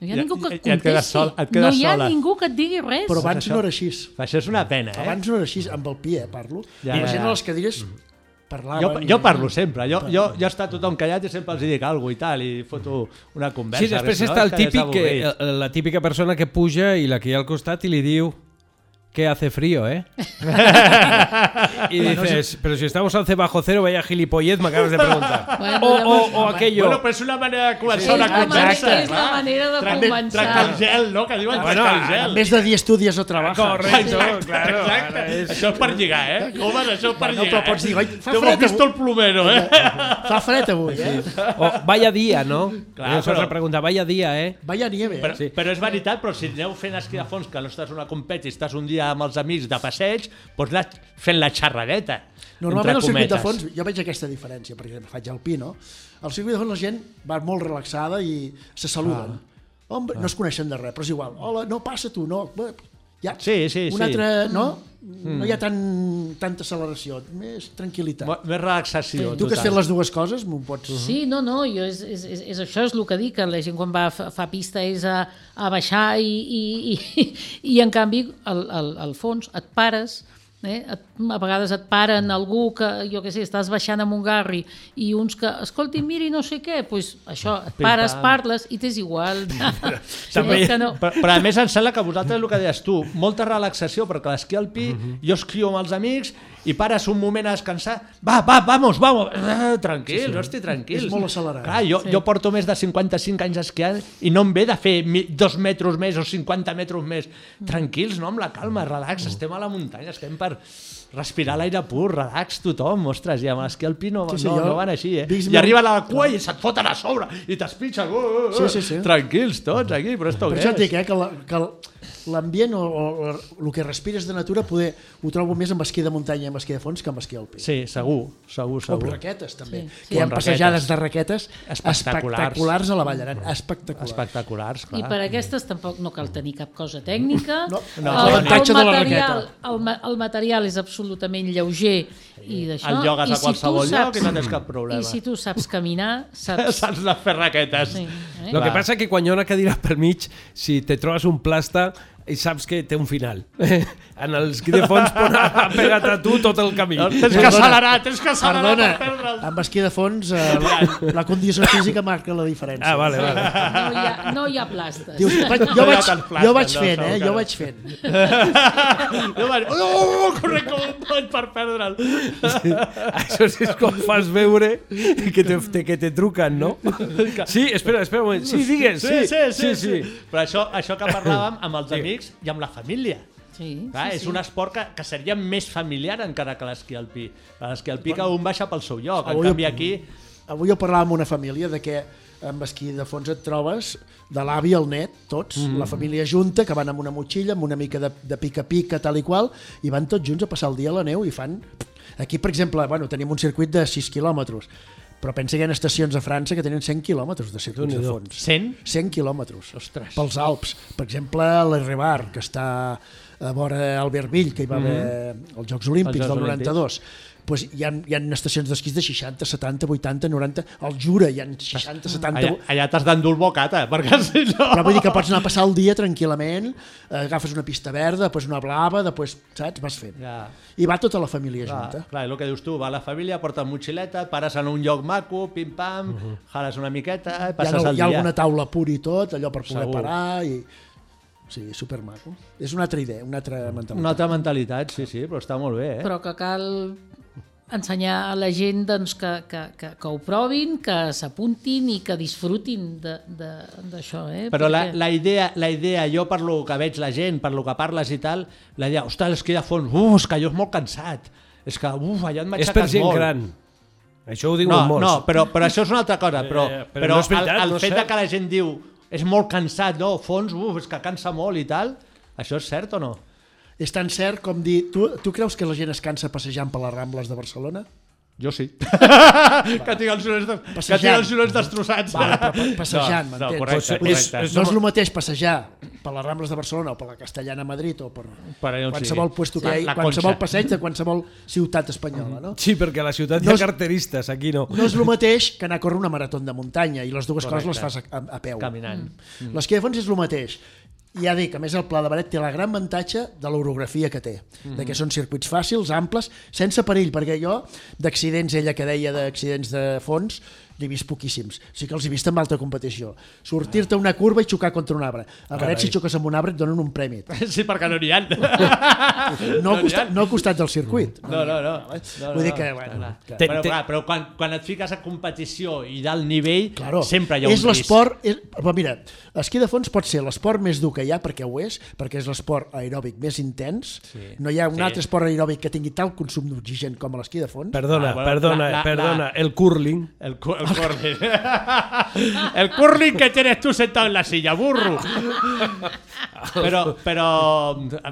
no hi ha ningú que et ja et quedes contesti. sol- et no quedes hi ha sola. ningú que et digui res. Però abans això- no era així. Això és una pena, eh? Abans no era així, amb el pi, eh, parlo. Ja, I la ja, gent ja. a les cadires parlaven... Jo, jo parlo sempre, jo, jo, jo està tothom callat i sempre els dic alguna i tal, i foto una conversa. Sí, després si no està el típic, eh, la típica persona que puja i la que hi ha al costat i li diu que hace frío, ¿eh? y dices, pero si estamos al bajo cero, vaya gilipollez, me acabas de preguntar. Bueno, o, o, o aquello. Bueno, però és una manera de començar Sí, una és la conversa. manera- és la clar. manera de començar. Trenca el gel, no? Que diuen Bueno, el gel. vez de 10 estudios o trabajas. Correcto, Exacte, claro. exacte. és- Això és per lligar, eh? Homes, això és per Bueno, lligar. però pots dir, oi, fa fred visto avui. el plumero, eh? Fa fred avui, eh? O vaya día, ¿no? Claro, Esa es pero- otra pregunta, vaya día, ¿eh? Vaya nieve, eh? Però, sí. però és veritat, però si aneu fent esquí de fons, que no estàs una competi, estàs un dia amb els amics de passeig, pots anar fent la xerradeta. Normalment al entre circuit de fons, jo veig aquesta diferència, perquè faig alpí, no? Al circuit de fons la gent va molt relaxada i se saluden. Ah. Home, no es coneixen de res, però és igual. Hola, no, passa tu, no. Ja, Sí, sí, un sí. altre, no? No hi ha tan, tanta acceleració, més tranquil·litat. Mo- Més relaxació. tu que has fet les dues coses, m'ho pots... Sí, no, no, jo és, és, és, és això és el que dic, que la gent quan va fa, fa pista és a, a baixar i, i, i, i en canvi al, al, al fons et pares, eh? et, a vegades et paren algú que, jo què sé, estàs baixant amb un garri i uns que, escolti, miri no sé què, doncs això, et pares, parles i t'és igual. També, És que no. però, però a més em sembla que vosaltres el que deies tu, molta relaxació, perquè l'esquí alpí, jo esquio amb els amics i pares un moment a descansar, va, va, vamos, vamos, ah, tranquil, sí, sí. no estic tranquil. És molt accelerat. Clar, jo, sí. jo porto més de 55 anys esquiant i no em ve de fer dos metres més o 50 metres més. Tranquils, no? Amb la calma, relax, estem a la muntanya, estem per respirar l'aire pur, relax tothom, ostres, i amb l'esquí alpí no, Sí, sí, no, jo- no van així, eh? Visc I arriba a la cua i se't foten a sobre i t'espitxen, uh, uh, uh, Sí, sí, sí. tranquils tots aquí, però esto Per què això et és? dic, eh, que la- que l'ambient o, o, el que respires de natura poder, ho trobo més amb esquí de muntanya i amb esquí de fons que amb esquí alpí. Sí, segur, segur, O segur. amb raquetes, també. Sí, Que hi ha passejades de raquetes Espectaculars. espectaculars a la Vall d'Aran. Espectaculars. Espectaculars, clar. I per aquestes tampoc no cal tenir cap cosa tècnica. No, no, el, l'avantatge el, de la material, raqueta. el, el material és absolutament lleuger i d'això. El llogues I a si qualsevol lloc saps- i no tens cap problema. I si tu saps caminar, saps... Saps anar a fer raquetes. Sí, eh? Lo que pasa que quan hi ha una cadira pel mig, si te trobes un plasta i saps que té un final. en el esquí de fons ha pegat a tu tot el camí. Tens que accelerar, tens que accelerar Perdona, per perdre'l. amb esquí de fons eh, la, la condició física marca la diferència. Ah, vale, vale. No hi ha, no hi ha plastes. Dius, vaig, jo, vaig, plastre, jo vaig no, fent, eh? Jo vaig fent. Jo vaig... Oh, oh, oh, corre com un poll per perdre'l. Això és com fas veure que te, que te truquen, no? Sí, espera, espera un moment. Sí, digues, Sí, sí, sí, sí, sí. Però això, això que parlàvem amb els amics i amb la família. Sí, Clar, sí, és sí. un esport que, que seria més familiar encara que l'esquí alpí. L'esquí alpí que un baixa pel seu lloc. En Avui- canvi aquí... Avui jo parlava amb una família de que amb esquí de fons et trobes de l'avi al net, tots, mm. la família junta, que van amb una motxilla, amb una mica de, de pica-pica, tal i qual, i van tots junts a passar el dia a la neu i fan... Aquí, per exemple, bueno, tenim un circuit de 6 quilòmetres, però pensa que hi ha estacions a França que tenen 100 quilòmetres de circuits de fons. 100? 100 quilòmetres. Ostres. Pels Alps. Per exemple, l'Errebar, que està a vora Albertville, que hi va haver els Jocs Olímpics Els Jocs del 92. Pues hi, ha, hi ha estacions d'esquís de 60, 70, 80, 90... Al Jura hi ha 60, 70... Allà, allà t'has d'endur el bocata, perquè si no... Però vull dir que pots anar a passar el dia tranquil·lament, agafes una pista verda, després una blava, després, saps, vas fent. Ja. I va tota la família Clar, junta. clar, el que dius tu, va la família, porta motxileta, pares en un lloc maco, pim-pam, uh -huh. jales una miqueta, i Hi ha, passes el hi ha dia. alguna taula pura i tot, allò per poder Segur. parar i... Sí, supermaco. És una altra idea, una altra mentalitat. Una altra mentalitat, sí, sí, però està molt bé, eh? Però que cal ensenyar a la gent doncs, que, que, que, que ho provin, que s'apuntin i que disfrutin de- de- d'això. Eh? Però la, Perquè- la, idea, la idea, jo per lo que veig la gent, per lo que parles i tal, la idea, ostres, l'esquí de fons, uf, és que allò és molt cansat. És que, uf, allò et És matxaques per gent molt. gran. Això ho diuen no, molts. No, però, però això és una altra cosa. Però, Eh, però, però no és veritat, el, el no és fet que la gent diu és molt cansat, no? Fons, uf, és que cansa molt i tal, això és cert o no? És tan cert com dir... Tu, tu creus que la gent es cansa passejant per les Rambles de Barcelona? Jo sí. que tinc els ulls, de... que tinc els ulls destrossats. Pa- passejant, no, no, m'entens? correcte, Vull dir, correcte. No és el mateix passejar per les Rambles de Barcelona o per la Castellana a Madrid o per, Per allà qualsevol sigui. puesto que La- hi qualsevol passeig de qualsevol ciutat espanyola, no? Sí, perquè a la ciutat No hi ha és- carteristes, aquí no. No és el mateix que anar a córrer una marató de muntanya i les dues Correcte. coses les fas a, a, a peu. Caminant. Mm. L'esquí de fons és el mateix. I ja dic, a més el Pla de Baret té la gran avantatge de l'orografia que té, Mhm. de que són circuits fàcils, amples, sense perill, perquè jo d'accidents, ella que deia d'accidents de fons, n'he vist poquíssims. Sí que els he vist en alta competició. Sortir-te una curva i xocar contra un arbre. A Baret, si xoques amb un arbre, et donen un premi. Sí, perquè no n'hi ha. No, al costat, no al costat del circuit. No, no, no. Vale? no, Vull dir no, que, bueno, que- Però, clar, però quan, quan et fiques a competició i d'alt nivell, Claro. sempre hi ha un és risc. l'esport, és, però mira, esquí de fons pot ser l'esport més dur que hi ha, perquè ho és, perquè és l'esport aeròbic més intens. Sí. No hi ha un Sí. altre esport aeròbic que tingui tal consum d'oxigen com l'esquí de fons. Perdona, Ah, bueno, perdona, la- la- perdona. la- El curling. El, cu- el curling. el curling que tienes tú sentado en la silla, burro. Però, però...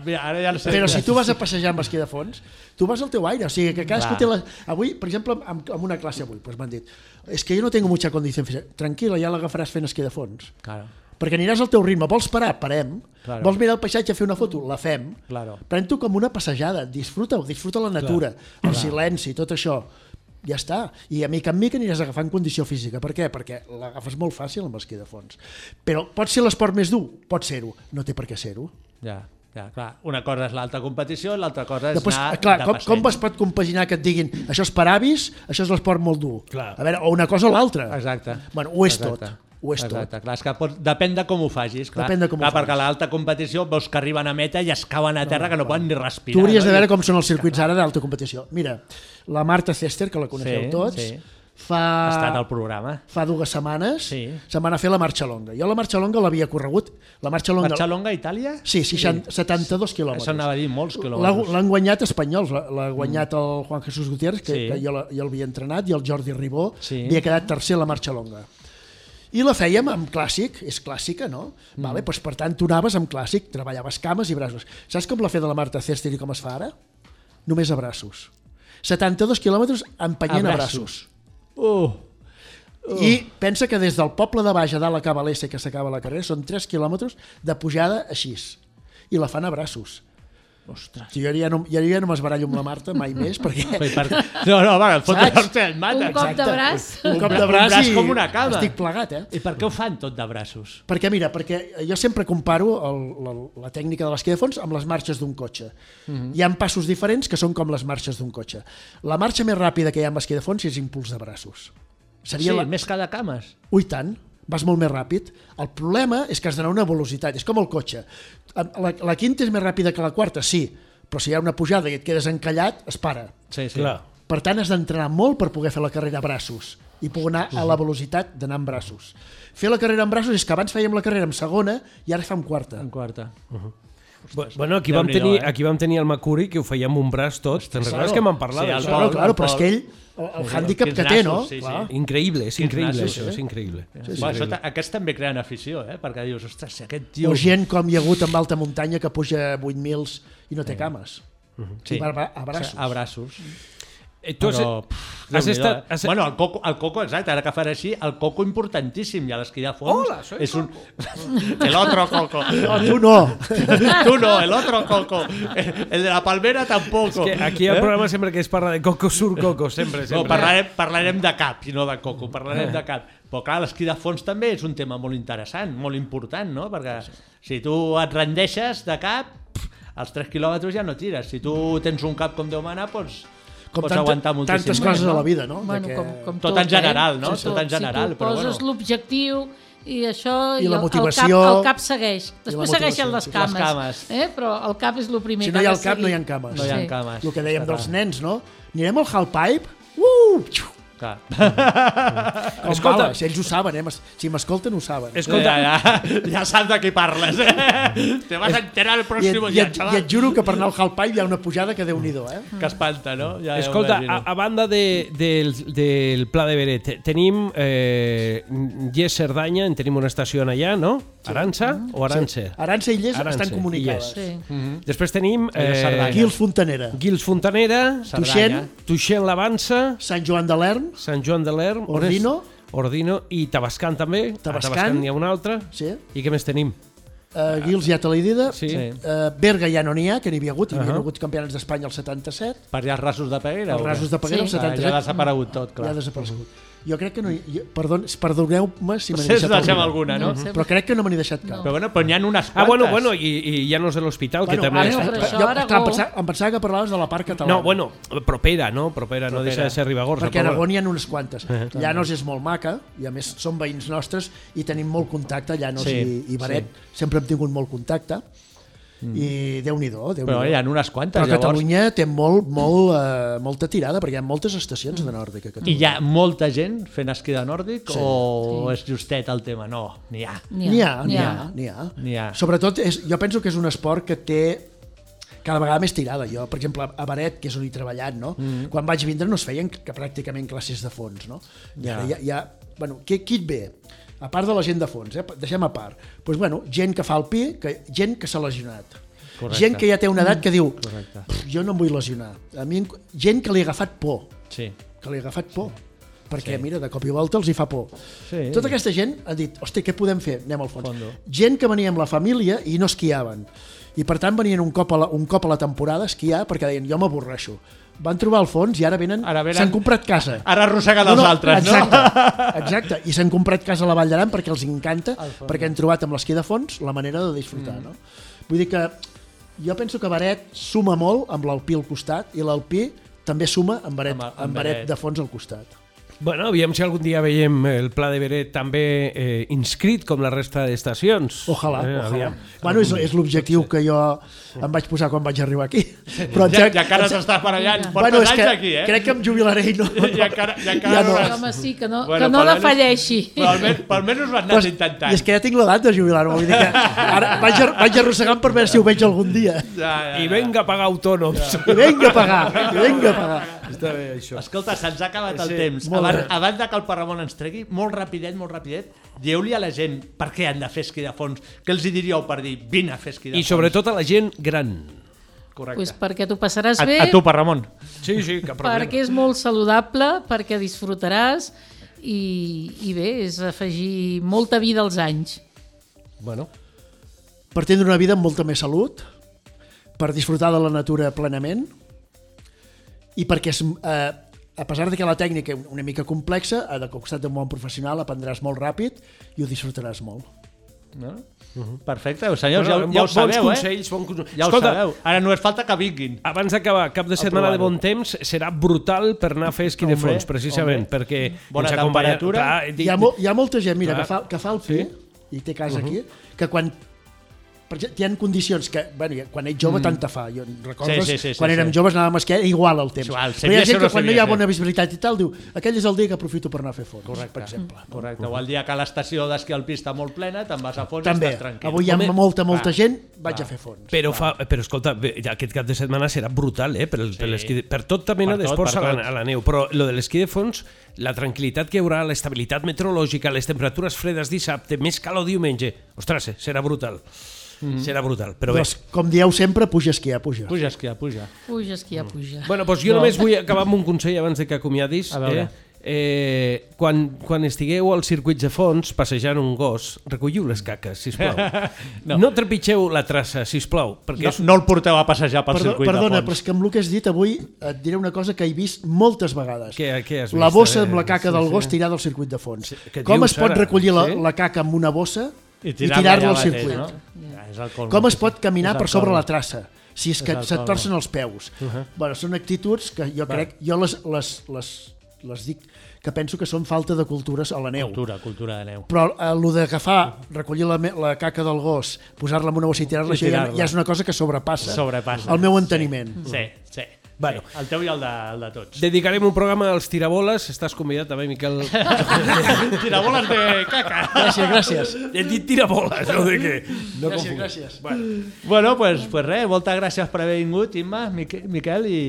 mira, Ara ja no sé. Però si tu vas a passejar amb esquí de fons, tu vas al teu aire, o sigui que cadascú Clar. té la... Avui, per exemple, amb, amb una classe avui, doncs m'han dit és que jo no tengo mucha condición física. Tranquil·la, ja l'agafaràs fent esquí de fons. Claro, Perquè aniràs al teu ritme. Vols parar? Parem. Claro. Vols mirar el paisatge, fer una foto? La fem. claro. Pren-t'ho com una passejada, disfruta-ho, disfruta la natura, el silenci, tot això. Ja està. I a mica en mica aniràs agafant condició física. Per què? Perquè l'agafes molt fàcil amb esquí de fons. Però pot ser l'esport més dur? Pot ser-ho. No té per què ser-ho. Ja, ja, clar. Una cosa és l'alta competició, l'altra cosa és Després, anar clar, de com, passeig. com es pot compaginar que et diguin això és per avis, això és l'esport molt dur? Clar. A veure, o una cosa o l'altra. Exacte. Bueno, ho és Exacte. tot. Ho és Exacte. tot. Clar, és que pot, depèn de com ho facis. Clar, Depèn de com ho clar, facis. perquè a l'alta competició veus que arriben a meta i es cauen a terra que no poden ni respirar. Tu hauries no? de veure com són els circuits ara d'alta competició. Mira, la Marta Cester, que la coneixeu Sí, tots, sí. fa... Ha estat al programa. fa dues setmanes Sí. se'n van a fer la marxa longa. Jo la marxa longa l'havia corregut. La marxa longa... Marxa longa a Itàlia? Sí, 60, 72 quilòmetres. Això anava a dir molts quilòmetres. L'han guanyat espanyols, l'ha- guanyat el Juan Jesús Gutiérrez, que, Sí. que jo, jo l'havia entrenat, i el Jordi Ribó Sí. havia quedat tercer a la marxa longa. I la fèiem amb clàssic, és clàssica, no? Mm. Vale, doncs, per tant, tu anaves amb clàssic, treballaves cames i braços. Saps com la fe de la Marta Cester i com es fa ara? Només a braços. 72 quilòmetres empenyent A a braços. braços. Uh, I pensa que des del poble de baix a dalt a Cabalessa que s'acaba la carrera són 3 quilòmetres de pujada així. I la fan a braços. Ostres. Jo ja no, jo ja no m'esbarallo amb la Marta mai més perquè... Per, per... No, no, va, el hòstia, et mata. Un cop de braç. Un cop de braç, braç i com una cama. estic plegat, eh? I per què ho fan tot de braços? Perquè, mira, perquè jo sempre comparo el, la, la tècnica de l'esquí de fons amb les marxes d'un cotxe. Mm. -hmm. Hi ha passos diferents que són com les marxes d'un cotxe. La marxa més ràpida que hi ha amb esquí de fons és impuls de braços. Seria sí, la... més que de cames. Ui, tant, vas molt més ràpid. El problema és que has d'anar a una velocitat, és com el cotxe. La, la quinta és més ràpida que la quarta, sí, però si hi ha una pujada i et quedes encallat, es para. Sí, sí. Clar. Per tant, has d'entrenar molt per poder fer la carrera a braços i poder anar a la velocitat d'anar amb braços. Fer la carrera amb braços és que abans fèiem la carrera amb segona i ara fem quarta. En quarta. Bu- Bueno, aquí vam, tenir, eh? aquí vam tenir el Macuri, que ho feia amb un braç tot. Te'n recordes que vam parlar Sí, el d'això? Claro, Pol, claro, però és que ell, el, el hàndicap que té, no? sí, sí. Increïble, és increïble això, eh? és increïble. Sí, sí, això, ta- aquests també creen afició, eh? perquè dius, ostres, si aquest tio... O gent com hi ha hagut amb alta muntanya que puja 8.000 i no té cames. Sí. I va a- a braços. A braços. Eh, tu has, Però, pff, has estat... eh? Has... Bueno, el coco, el coco, exacte, ara que faré així, el coco importantíssim, i a l'esquí de fons... Hola, soy és un... el otro coco. No, tu no. Tú no, el otro coco. El de la palmera tampoco. que aquí al programa sempre que es parla de coco sur coco, sempre, No, sempre. parlarem, parlarem de cap i no de coco, parlarem de cap. Però clar, l'esquí de fons també és un tema molt interessant, molt important, no? Perquè si tu et rendeixes de cap, als 3 quilòmetres ja no tires. Si tu tens un cap com Déu mana, doncs Com pots tanta- aguantar moltíssim tantes coses no? a la vida, no? Bueno, que- com, com Tot tot, en general, eh? no? Sí, Tot en general, Si tu però poses bueno. l'objectiu i això I la motivació. el cap, el cap segueix després segueixen les cames, Les cames. Eh? però el cap és el primer Si que no hi ha el cap, no hi ha cames. No hi ha Sí. cames. El que dèiem dels nens, no? Anirem al Halpipe? Uh! Clar. Com Escolta. ells ho saben, eh? Si m'escolten, ho saben. Escolta, Ja, ja, ja saps de qui parles. Eh? Te vas a enterar el I, próximo et, i, et, I chaval. et juro que per anar al Halpipe hi ha una pujada que déu-n'hi-do, eh? Que espanta, no? Ja, ja Escolta, imagino. a, a banda de, del, del Pla de Beret, te- tenim eh, Lles Cerdanya, en tenim una estació allà, no? Arança o Arance? Sí. Arança i Lles estan comunicades. Sí. Mhm. Després tenim Cerdanya. Guils Fontanera, Guils Fontanera. Tuixent, Tuixent l'Avança, Sant Joan de l'Ern, Sant Joan de l'Erm? Ordino. Ordino i Tabascan també. Tabascan. A Tabascan n'hi ha una altra. sí. I què més tenim? Uh, Guils ja te l'he dit. Sí. Sí. Uh, Berga ja no n'hi ha, que n'hi havia hagut, hi havia Ahà. hagut campionats d'Espanya al 77, Per allà els rasos de Peguera? els rasos de Peguera Sí. al Ah, 77. ja ha desaparegut tot, ja clar. ha desaparegut. Jo crec que no... hi- Jo, perdon, perdoneu-me si ens deixat alguna. alguna, no? No, Però crec que no me n'he deixat cap. Però bueno, però n'hi ha unes quantes. Ah, bueno, bueno, i, i ja no és de l'hospital, que també... ara, Bueno, però això jo, a Aragó- clar, em, pensava, em pensava que parlaves de la part catalana. No, bueno, propera, no? Propera, no Propera. deixa de ser Ribagorça. perquè a Aragó bueno. n'hi ha unes quantes. Llanos és molt maca, i a més són veïns nostres i tenim molt contacte, Llanos Sí, i, i Baret. Sempre hem tingut molt contacte. I Déu-n'hi-do, déu Però hi ha unes quantes, Però llavors. Catalunya té molt, molt, eh, molta tirada, perquè hi ha moltes estacions de nòrdic a I Catalunya. hi ha molta gent fent esquí de nòrdic Sí. o és justet el tema? No, n'hi ha. N'hi ha, n'hi ha, n'hi ha. N'hi ha. Sobretot, és, jo penso que és un esport que té cada vegada més tirada. Jo, per exemple, a Baret, que és on he treballat, no? Mm. quan vaig vindre no es feien que pràcticament classes de fons. No? I Ja. ara ja, ja, bueno, qui, qui et ve? A part de la gent de fons, eh? deixem a part. Pues, bueno, gent que fa el pi, que, gent que s'ha lesionat. Correcte. Gent que ja té una edat que diu Correcte. "Pff, jo no em vull lesionar. A mi, gent que li ha agafat por Sí. que li ha agafat por perquè, mira, de cop i volta els hi fa por. Sí. Tota aquesta gent ha dit, hosti, què podem fer? Anem al fons. Fondo. Gent que venia amb la família i no esquiaven. I per tant venien un cop a la, un cop a la temporada a esquiar perquè deien, jo m'avorreixo. Van trobar el fons i ara venen, Ara venen- s'han comprat casa. Ara arrosseguen els altres, no? exacte, Exacte, i s'han comprat casa a la Vall d'Aran perquè els encanta, perquè han trobat amb l'esquí de fons la manera de disfrutar. Mm. No? Vull dir que jo penso que Baret suma molt amb l'Alpí al costat i l'Alpí també suma amb Baret, Amb amb, el- amb Baret de fons al costat. Bueno, aviam si algun dia veiem el Pla de Beret també eh, inscrit com la resta d'estacions. Ojalà, Eh, ojalà. aviam. Bueno, és, és l'objectiu que jo em vaig posar quan vaig arribar aquí. Però Ja, ja encara s'està. Portes bueno, és anys que aquí, eh? crec que em jubilaré i no... I encara, i encara Ja no. Home, sí, que no, Bueno, que no la falleixi. Però almenys, per almenys ho has anat Pues, intentant. I és que ja tinc l'edat de jubilar-me, vull dir que ara vaig, ar- vaig arrossegant per veure si ho veig algun dia. Ja, ja, I venga a pagar autònoms. I vinga a pagar, i vinga a pagar. Està bé, això. Escolta, se'ns ha acabat el Sí, temps. molt Abans, bé. abans de que el Parramon ens tregui, molt rapidet, molt rapidet, dieu-li a la gent per què han de fer esquí de fons. Què els hi diríeu per dir, vine a fer esquí de I fons? sobretot a la gent gran. Correcte. Pues perquè t'ho passaràs a, bé, a tu, Parramon. Sí, sí, cap problema. perquè és molt saludable, perquè disfrutaràs i, i bé, és afegir molta vida als anys. Bueno, Per tindre una vida amb molta més salut, per disfrutar de la natura plenament i perquè, és, eh, a pesar de que la tècnica és una mica complexa, a de costat d'un bon professional aprendràs molt ràpid i ho disfrutaràs molt. No? Perfecte, senyors, Bueno, ja, ja ho bons sabeu, consells, bons consells. eh? Ja ho Escolta, sabeu. Ara només falta que vinguin. Abans d'acabar, cap de setmana de bon temps serà brutal per anar a fer esquí de fons, precisament, hombre. perquè Bona temperatura. Clar, di- Hi ha, mo hi ha molta gent, mira, Clar. que fa, que fa el pi, i té casa aquí, que quan per exemple, hi ha condicions que, bueno, quan ets jove, mm. tant te fa. Jo recordes, Sí, sí, sí, sí, quan sí. érem joves anàvem a esquiar, igual el temps. Igual, Però hi ha gent que no quan no hi ha bona visibilitat i tal, diu, aquell és el dia que aprofito per anar a fer fons, Correcte. per exemple. Correcte. O el dia que l'estació d'esquí alpí està molt plena, te'n vas a fons i També, estàs tranquil. avui hi ha Home, molta, molta clar, gent, vaig clar. a fer fons. Però, fa, però escolta, bé, aquest cap de setmana serà brutal, eh? Per, el, per, l'esquí de- per tota mena tot, d'esports a, la, a la neu. Però lo de l'esquí de fons, la tranquil·litat que hi haurà, l'estabilitat meteorològica, les temperatures fredes dissabte, més calor diumenge, ostres, eh, serà brutal. Serà brutal, però bé. Doncs, com dieu sempre, puja a esquiar, puja. Puja a esquiar, puja. Puja, esquiar, puja. Bueno, doncs jo No. només vull acabar amb un consell abans de que acomiadis. A veure. Eh? Eh, quan, quan estigueu als circuits de fons passejant un gos, recolliu les caques, sisplau. No. no. no trepitgeu la traça, sisplau, perquè No, és... no el porteu a passejar pel Perdó, circuit perdona, de però fons. és que amb el que has dit avui et diré una cosa que he vist moltes vegades. Què, què has la vist? bossa A amb la caca sí, del sí. gos tirada al circuit de fons. què Com dius, es pot ara? recollir la, Sí? la caca amb una bossa I tirar-la allà al circuit? no? Ja, és el colmo. Com es pot caminar per sobre colmo. la traça? Si és És que el se't torcen els peus. bueno, són actituds que jo crec, jo les, les, les les dic que penso que són falta de cultures a la neu. Cultura, cultura de neu. Però eh, el d'agafar, recollir la, la caca del gos, posar-la en una bossa i tirar-la, I això ja, ja és una cosa que sobrepassa, Sobrepassa. el meu enteniment. Sí, sí. Bueno. Sí, el teu i el de, el de tots. Dedicarem un programa als tiraboles. Estàs convidat també, Miquel. Tiraboles de caca. Gràcies, gràcies. He dit tiraboles, no de què. No gràcies, confonguis. gràcies. Bueno. Bueno, pues, pues res, moltes gràcies per haver vingut, Imma, Mique- Miquel, i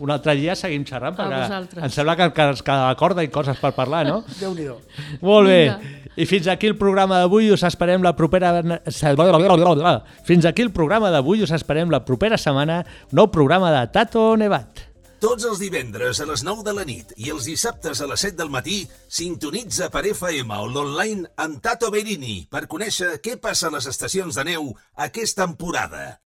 un altre dia seguim xerrant, A perquè vosaltres. em sembla que, que ens cada corda i coses per parlar, no? Déu-n'hi-do. Molt bé. Vinga. I fins aquí el programa d'avui, us esperem la propera... Fins aquí el programa d'avui, us esperem la propera setmana, nou programa de Tato Nevat. Tots els divendres a les 9 de la nit i els dissabtes a les 7 del matí sintonitza per FM o l'online amb Tato Berini per conèixer què passa a les estacions de neu aquesta temporada.